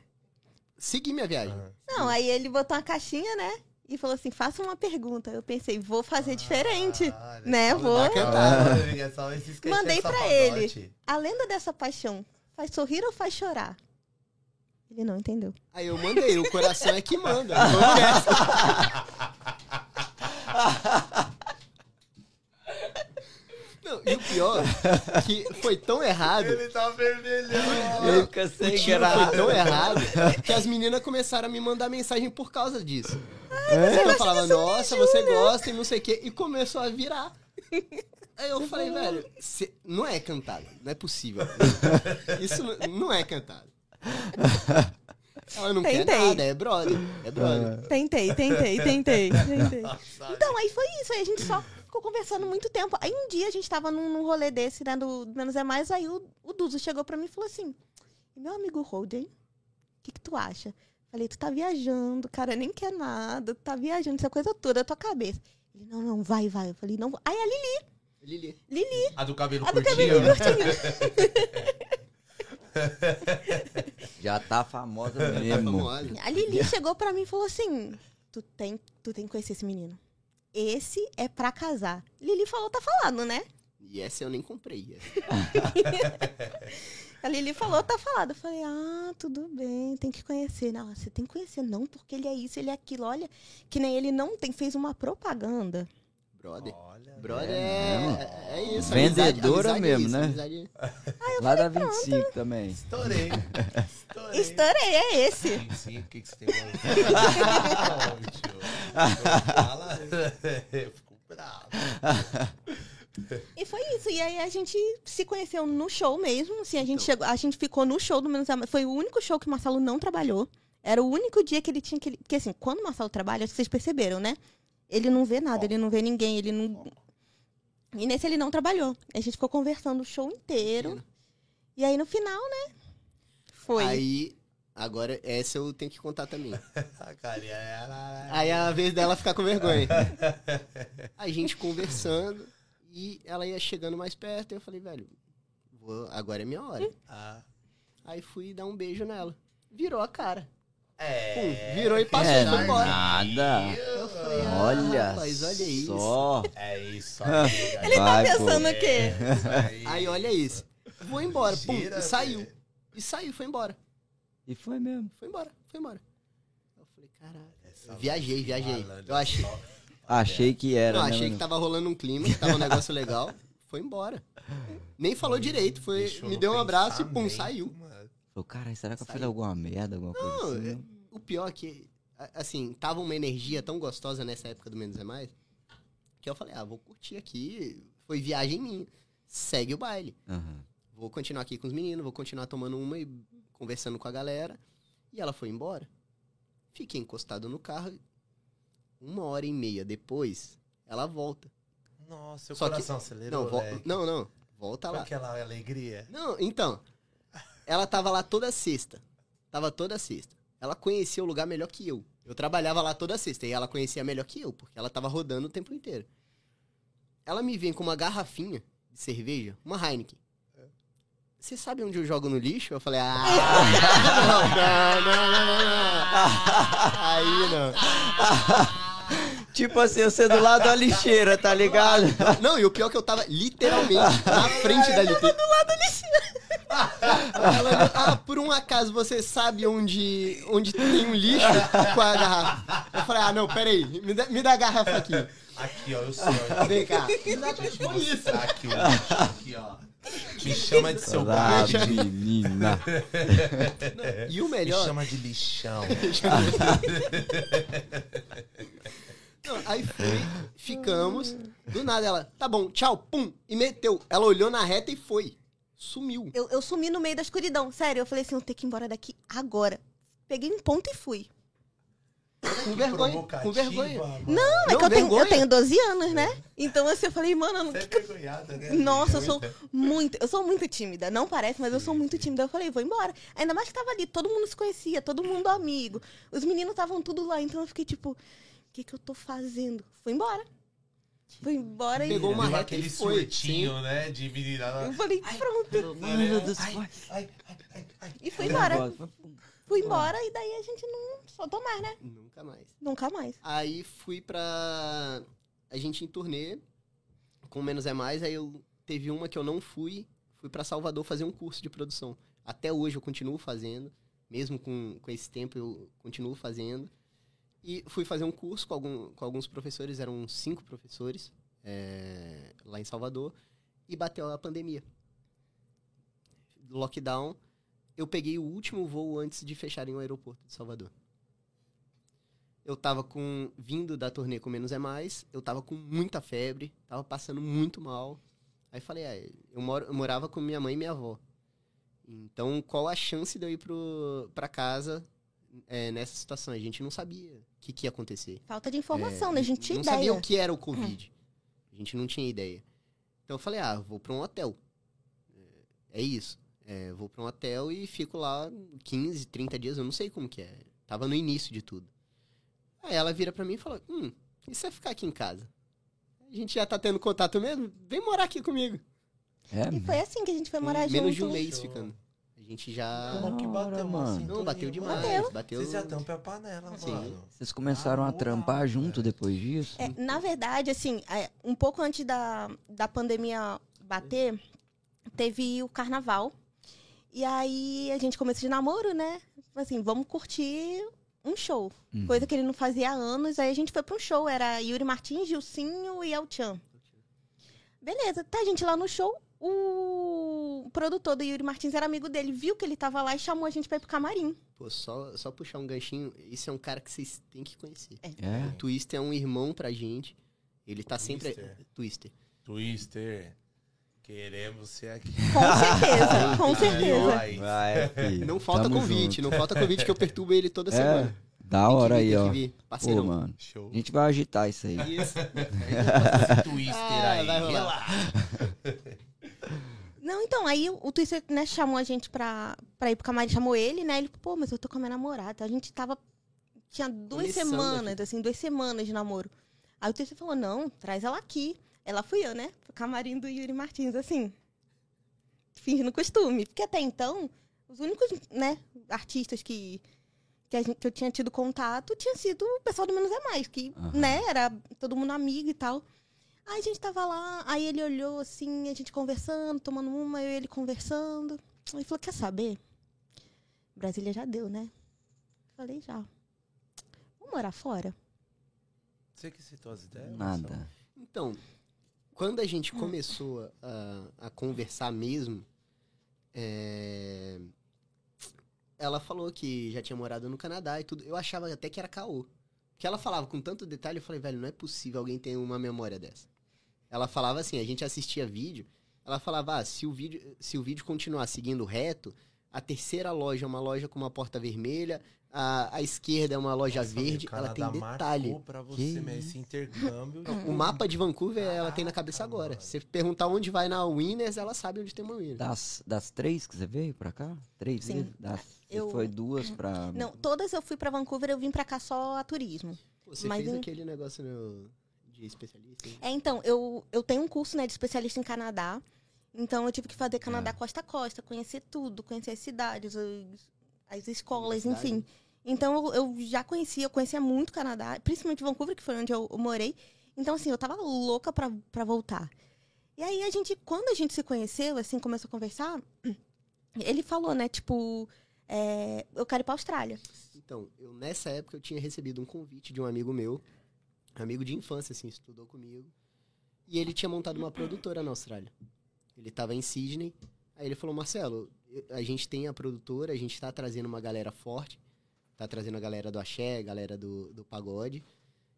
seguir minha viagem. Não, aí ele botou uma caixinha, né? E falou assim: faça uma pergunta. Eu pensei, vou fazer diferente. Ah, né, só vou- cantada, é só esses que Mandei pra sapadote. A lenda dessa paixão faz sorrir ou faz chorar? Ele não entendeu. Aí eu mandei, o coração é que manda. [laughs] [laughs] Não, e o pior, que foi tão errado, Ele tá vermelhão. Ele fica o sem tiro graça. foi tão errado, que as meninas começaram a me mandar mensagem por causa disso. É? Então eu falava, nossa, você gosta e não sei o quê, e começou a virar. Aí eu falei, velho, cê- não é cantado, não é possível. Isso não, é cantado. Ela não quer Tentei. nada, é brother, é brother. Tentei, tentei, tentei, tentei. Então, aí foi isso. Aí a gente só ficou conversando muito tempo. Aí um dia a gente tava num, num rolê desse, né, do, Menos é Mais. Aí o, o Duzo chegou pra mim e falou assim: Meu amigo Holden, o que, que tu acha? Falei, tu tá viajando, cara, nem quer nada, tu tá viajando, essa coisa toda, da tua cabeça. Ele, não, não, vai, vai. Eu falei, não vou. Aí a Lili, Lili. Lili, A do cabelo a do curtinho, cabelo né? curtinho. [laughs] Já tá famosa Tá mesmo. famosa. A Lili chegou pra mim e falou assim: tu tem, tu tem que conhecer esse menino. Esse é pra casar. Lili falou, tá falando, né? E essa eu nem comprei. [laughs] A Lili falou, tá falado. Eu falei, ah, tudo bem, tem que conhecer. Não, você tem que conhecer, não, porque ele é isso, ele é aquilo. Olha, que nem ele não tem, fez uma propaganda. Brother. Olha, Brother É é, é, é isso. Vendedora amizade, amizade mesmo, é isso, né? amizade é- Lá da 25 também. Estourei. Estourei. Estourei, é esse. 25, o que, que você tem [laughs] Fala. Eu fico bravo. E foi isso. E aí a gente se conheceu no show mesmo. Assim, a gente Então. chegou, a gente ficou no show do Menos é Mais. Foi o único show que o Marcelo não trabalhou. Era o único dia que ele tinha que. Porque assim, quando o Marcelo trabalha, acho que vocês perceberam, né? Ele não vê nada, ele não vê ninguém, ele não. E nesse ele não trabalhou. A gente ficou conversando o show inteiro. E aí no final, né? Foi. Aí, agora, essa eu tenho que contar também. [laughs] A carinha, ela... Aí é a vez dela ficar com vergonha. [laughs] A gente conversando e ela ia chegando mais perto. E eu falei, velho, vou- agora é minha hora. Ah, Aí fui dar um beijo nela. Virou a cara. É... Pum, virou e passou é foi embora. nada. Eu falei, ah, Olha rapaz, olha isso. só. É isso, amiga. [laughs] Ele tá Vai, pô. pensando o quê? Isso aí. Aí olha isso. Vou embora. Pum, Gira, e saiu. velho. E saiu, foi embora. E foi mesmo. Foi embora, foi embora. Eu falei, caralho. Viajei, viajei. Eu achei. Achei que era, não, né, achei que tava rolando um clima, que tava um negócio legal. Foi embora. Nem falou direito, foi, Deixou me deu um abraço e pum, saiu. Falei, caralho, será que eu fiz Saiu. alguma merda, alguma coisa Não, assim? é- o pior é que, a- assim, tava uma energia tão gostosa nessa época do Menos é Mais, que eu falei, ah, vou curtir aqui, foi viagem minha. Segue o baile. Aham. Vou continuar aqui com os meninos, vou continuar tomando uma e conversando com a galera. E ela foi embora. Fiquei encostado no carro. Uma hora e meia depois, ela volta. Nossa, seu Só que- coração acelerou, Não, vol- não, não. Volta Com lá. aquela alegria. Não, então. Ela tava lá toda sexta. Tava toda sexta. Ela conhecia o lugar melhor que eu. Eu trabalhava lá toda sexta e ela conhecia melhor que eu, porque ela tava rodando o tempo inteiro. Ela me vem com uma garrafinha de cerveja, uma Heineken. Você sabe onde eu jogo no lixo? Eu falei, ah, não, não, não, não, não. Aí não. Tipo assim, você do lado da lixeira, tá ligado? Não, e o pior é que eu tava literalmente na frente da lixeira. do lado da lixeira. Ah, por um acaso você sabe onde, onde tem um lixo com a garrafa? Eu falei, ah, não, peraí, me dá, me dá a garrafa aqui. Aqui, ó, eu sei. ó. Vem cá. Deixa eu mostrar aqui, ó. Aqui, ó. Me chama de seu pai. Menina. E o Me melhor. chama de lixão. Não, aí fui, ficamos. Do nada ela, tá bom, tchau, pum, e meteu. Ela olhou na reta e foi. Sumiu. Eu, eu sumi no meio da escuridão. Sério, eu falei assim, eu tenho que ir embora daqui agora. Peguei um ponto e fui. Com vergonha. Com vergonha. Não, é Não, que eu tenho, eu tenho 12 anos, né? Então assim, eu falei, mano, Você é que eu vergonhada, né? Nossa, eu sou muito, eu sou muito tímida. Não parece, mas eu sou muito tímida. Eu falei, vou embora. Ainda mais que tava ali, todo mundo se conhecia, todo mundo amigo. Os meninos estavam tudo lá, então eu fiquei tipo, o que que eu tô fazendo? Fui embora. Fui embora Pegou e uma Deu reta aquele e foi, surtinho, né? De menina. eu falei, pronto. Mano do Ai, céu. ai, ai, ai, ai. E fui embora. Foi Fui embora e daí a gente não soltou mais, né? Nunca mais. Nunca mais. Aí fui pra. A gente em turnê, com Menos é Mais, aí eu teve uma que eu não fui, fui pra Salvador fazer um curso de produção. Até hoje eu continuo fazendo, mesmo com, com esse tempo eu continuo fazendo. E fui fazer um curso com, algum, com alguns professores, eram cinco professores é, lá em Salvador, e bateu a pandemia. Lockdown, eu peguei o último voo antes de fecharem o aeroporto de Salvador. Eu tava com. Vindo da turnê com Menos é Mais, eu tava com muita febre, tava passando muito mal. Aí falei, ah, eu, moro, eu morava com minha mãe e minha avó. Então, qual a chance de eu ir pro, pra casa é, nessa situação? A gente não sabia que, que ia acontecer. Falta de informação, É, né? A gente tinha não ideia. sabia o que era o Covid. A gente não tinha ideia. Então eu falei, ah, vou pra um hotel. É, é isso. É, vou pra um hotel e fico lá 15, 30 dias, eu não sei como que é. Tava no início de tudo. Aí ela vira pra mim e falou, hum, e se você ficar aqui em casa? A gente já tá tendo contato mesmo? Vem morar aqui comigo. É, E foi assim que a gente foi morar Menos junto. de um mês ficando. A gente já... Bom que bateu mano. Não, bateu demais. Bateu. Bateu... Vocês já tampam a panela, Sim. mano. vocês começaram a Ah, trampar uau, junto depois disso? É, na verdade, assim, é, um pouco antes da, da pandemia bater, teve o carnaval. E aí a gente começou de namoro, né? Assim, vamos curtir um show. Uhum. Coisa que ele não fazia há anos. Aí a gente foi pra um show. Era Yuri Martins, Gilcinho e El Chan. Beleza, tá a gente lá no show. O produtor do Yuri Martins era amigo dele, viu que ele tava lá e chamou a gente pra ir pro camarim. Pô, só, só puxar um ganchinho, esse é um cara que vocês têm que conhecer. É. O Twister é um irmão pra gente. Ele tá sempre... Twister. Twister. Twister. Queremos ser aqui. Com certeza, [laughs] com certeza. Aí. Vai, filho. Não falta Tamo convite, junto. não falta convite que eu perturbo ele toda semana. É, da Tem que hora vir, aí, tem ó. que vir. Pô, mano. Show. A gente vai agitar isso aí. Isso. Esse Twister Ah, aí. vai rolar. Não, então, aí o, o Twister, né, chamou a gente pra, pra ir pro camarim, chamou ele, né? Ele, pô, mas eu tô com a minha namorada. A gente tava. Tinha duas semanas, aqui. assim, duas semanas de namoro. Aí o Twister falou: não, traz ela aqui. Ela fui eu, né? Pro camarim do Yuri Martins, assim. Fingindo costume. Porque até então, os únicos, né, artistas que, que, a gente, que eu tinha tido contato tinha sido o pessoal do Menos é Mais, que, Aham. né, era todo mundo amigo e tal. Aí a gente tava lá, aí ele olhou assim, a gente conversando, tomando uma, eu e ele conversando. Ele falou, quer saber? Brasília já deu, né? Falei, já. Vamos morar fora? Você que citou as ideias? Nada. Então, quando a gente começou a, a conversar mesmo, é, ela falou que já tinha morado no Canadá e tudo. Eu achava até que era caô. Porque ela falava com tanto detalhe, eu falei, velho, não é possível alguém ter uma memória dessa. Ela falava assim, a gente assistia vídeo, ela falava, ah, se o vídeo, se o vídeo continuar seguindo reto, a terceira loja é uma loja com uma porta vermelha, A, a esquerda é uma loja Nossa, verde, ela tem detalhe. pra você, Que né? Esse intercâmbio. O mapa de Vancouver ela tem na cabeça agora. mano. Se perguntar onde vai na Winners, ela sabe onde tem uma Winners. Das, das três que você veio pra cá? Três Sim. vezes? Das, você Eu- foi duas pra. Não, todas eu fui pra Vancouver, eu vim pra cá só a turismo. Você Mas fez em- aquele negócio no- de especialista? É, então, eu, eu tenho um curso né, de especialista em Canadá. Então eu tive que fazer Canadá É. costa a costa, conhecer tudo, conhecer as cidades, os- as escolas, enfim. Então eu, eu já conhecia, eu conhecia muito o Canadá, principalmente Vancouver, que foi onde eu, eu morei. Então, assim, eu tava louca pra, pra voltar. E aí a gente, quando a gente se conheceu, assim, começou a conversar, [clears throat] ele falou, né, tipo, é, eu quero ir pra Austrália. Então, eu nessa época eu tinha recebido um convite de um amigo meu, amigo de infância, assim, estudou comigo. E ele tinha montado uma produtora na Austrália. Ele tava em Sydney. Aí ele falou, Marcelo, a gente tem a produtora, a gente tá trazendo uma galera forte. Tá trazendo a galera do axé, a galera do, do pagode.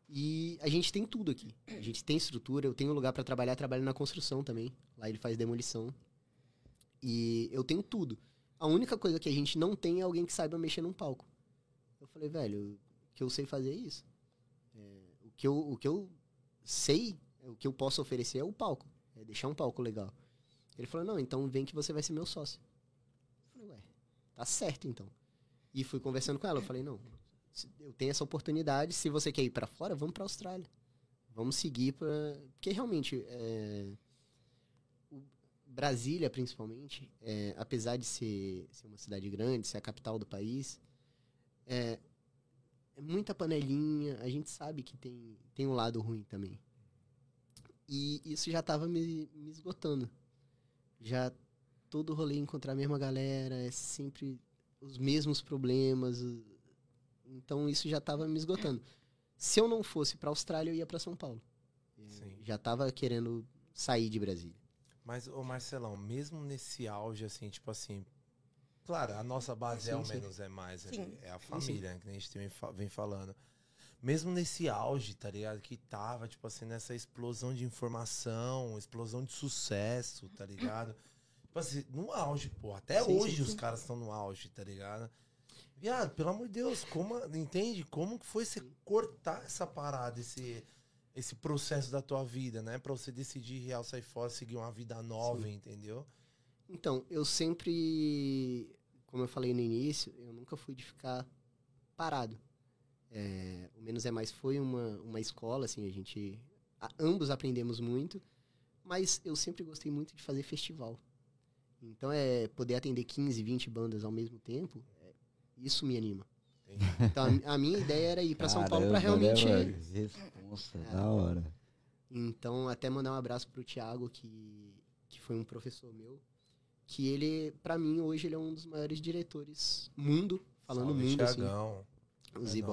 E a gente tem tudo aqui. A gente tem estrutura, eu tenho lugar para trabalhar, trabalho na construção também. Lá ele faz demolição. E eu tenho tudo. A única coisa que a gente não tem é alguém que saiba mexer num palco. Eu falei, velho, o que eu sei fazer é isso. Que eu, o que eu sei, o que eu posso oferecer é o palco. É deixar um palco legal. Ele falou, não, então vem que você vai ser meu sócio. Eu falei, ué, tá certo então. E fui conversando com ela. Eu falei, não, eu tenho essa oportunidade. Se você quer ir pra fora, vamos pra Austrália. Vamos seguir pra. Porque realmente, é, Brasília, principalmente, é, apesar de ser, ser uma cidade grande, ser a capital do país, é, é muita panelinha. A gente sabe que tem, tem um lado ruim também. E isso já tava me, me esgotando. Já todo rolê encontrar a mesma galera, é sempre os mesmos problemas. Então isso já tava me esgotando. Se eu não fosse pra Austrália, eu ia pra São Paulo. Sim. Já tava querendo sair de Brasília. Mas, ô Marcelão, mesmo nesse auge, assim, tipo assim. Claro, a nossa base é Sim, o sim. menos é mais, Sim. é a família, né, que a gente vem, fa- vem falando. Mesmo nesse auge, tá ligado? Que tava, tipo assim, nessa explosão de informação, explosão de sucesso, tá ligado? Tipo assim, no auge, pô. Até hoje os caras estão no auge, tá ligado? Viado, pelo amor de Deus, como, entende? Como que foi você cortar essa parada, esse, esse processo da tua vida, né? Pra você decidir real sair fora, seguir uma vida nova, entendeu? Então, eu sempre, como eu falei no início, eu nunca fui de ficar parado. É, o Menos é Mais foi uma, uma escola, assim, a gente. a- ambos aprendemos muito, mas eu sempre gostei muito de fazer festival. Então, é poder atender 15, 20 bandas ao mesmo tempo, é, isso me anima. Então, a, a minha ideia era ir para São Paulo para né, realmente. mano? Responsa, É. da hora. Então, até mandar um abraço pro Thiago, que, que foi um professor meu, que ele, pra mim, hoje, ele é um dos maiores diretores mundo, falando Salve, mundo, assim, Thiagão. o É Zibo.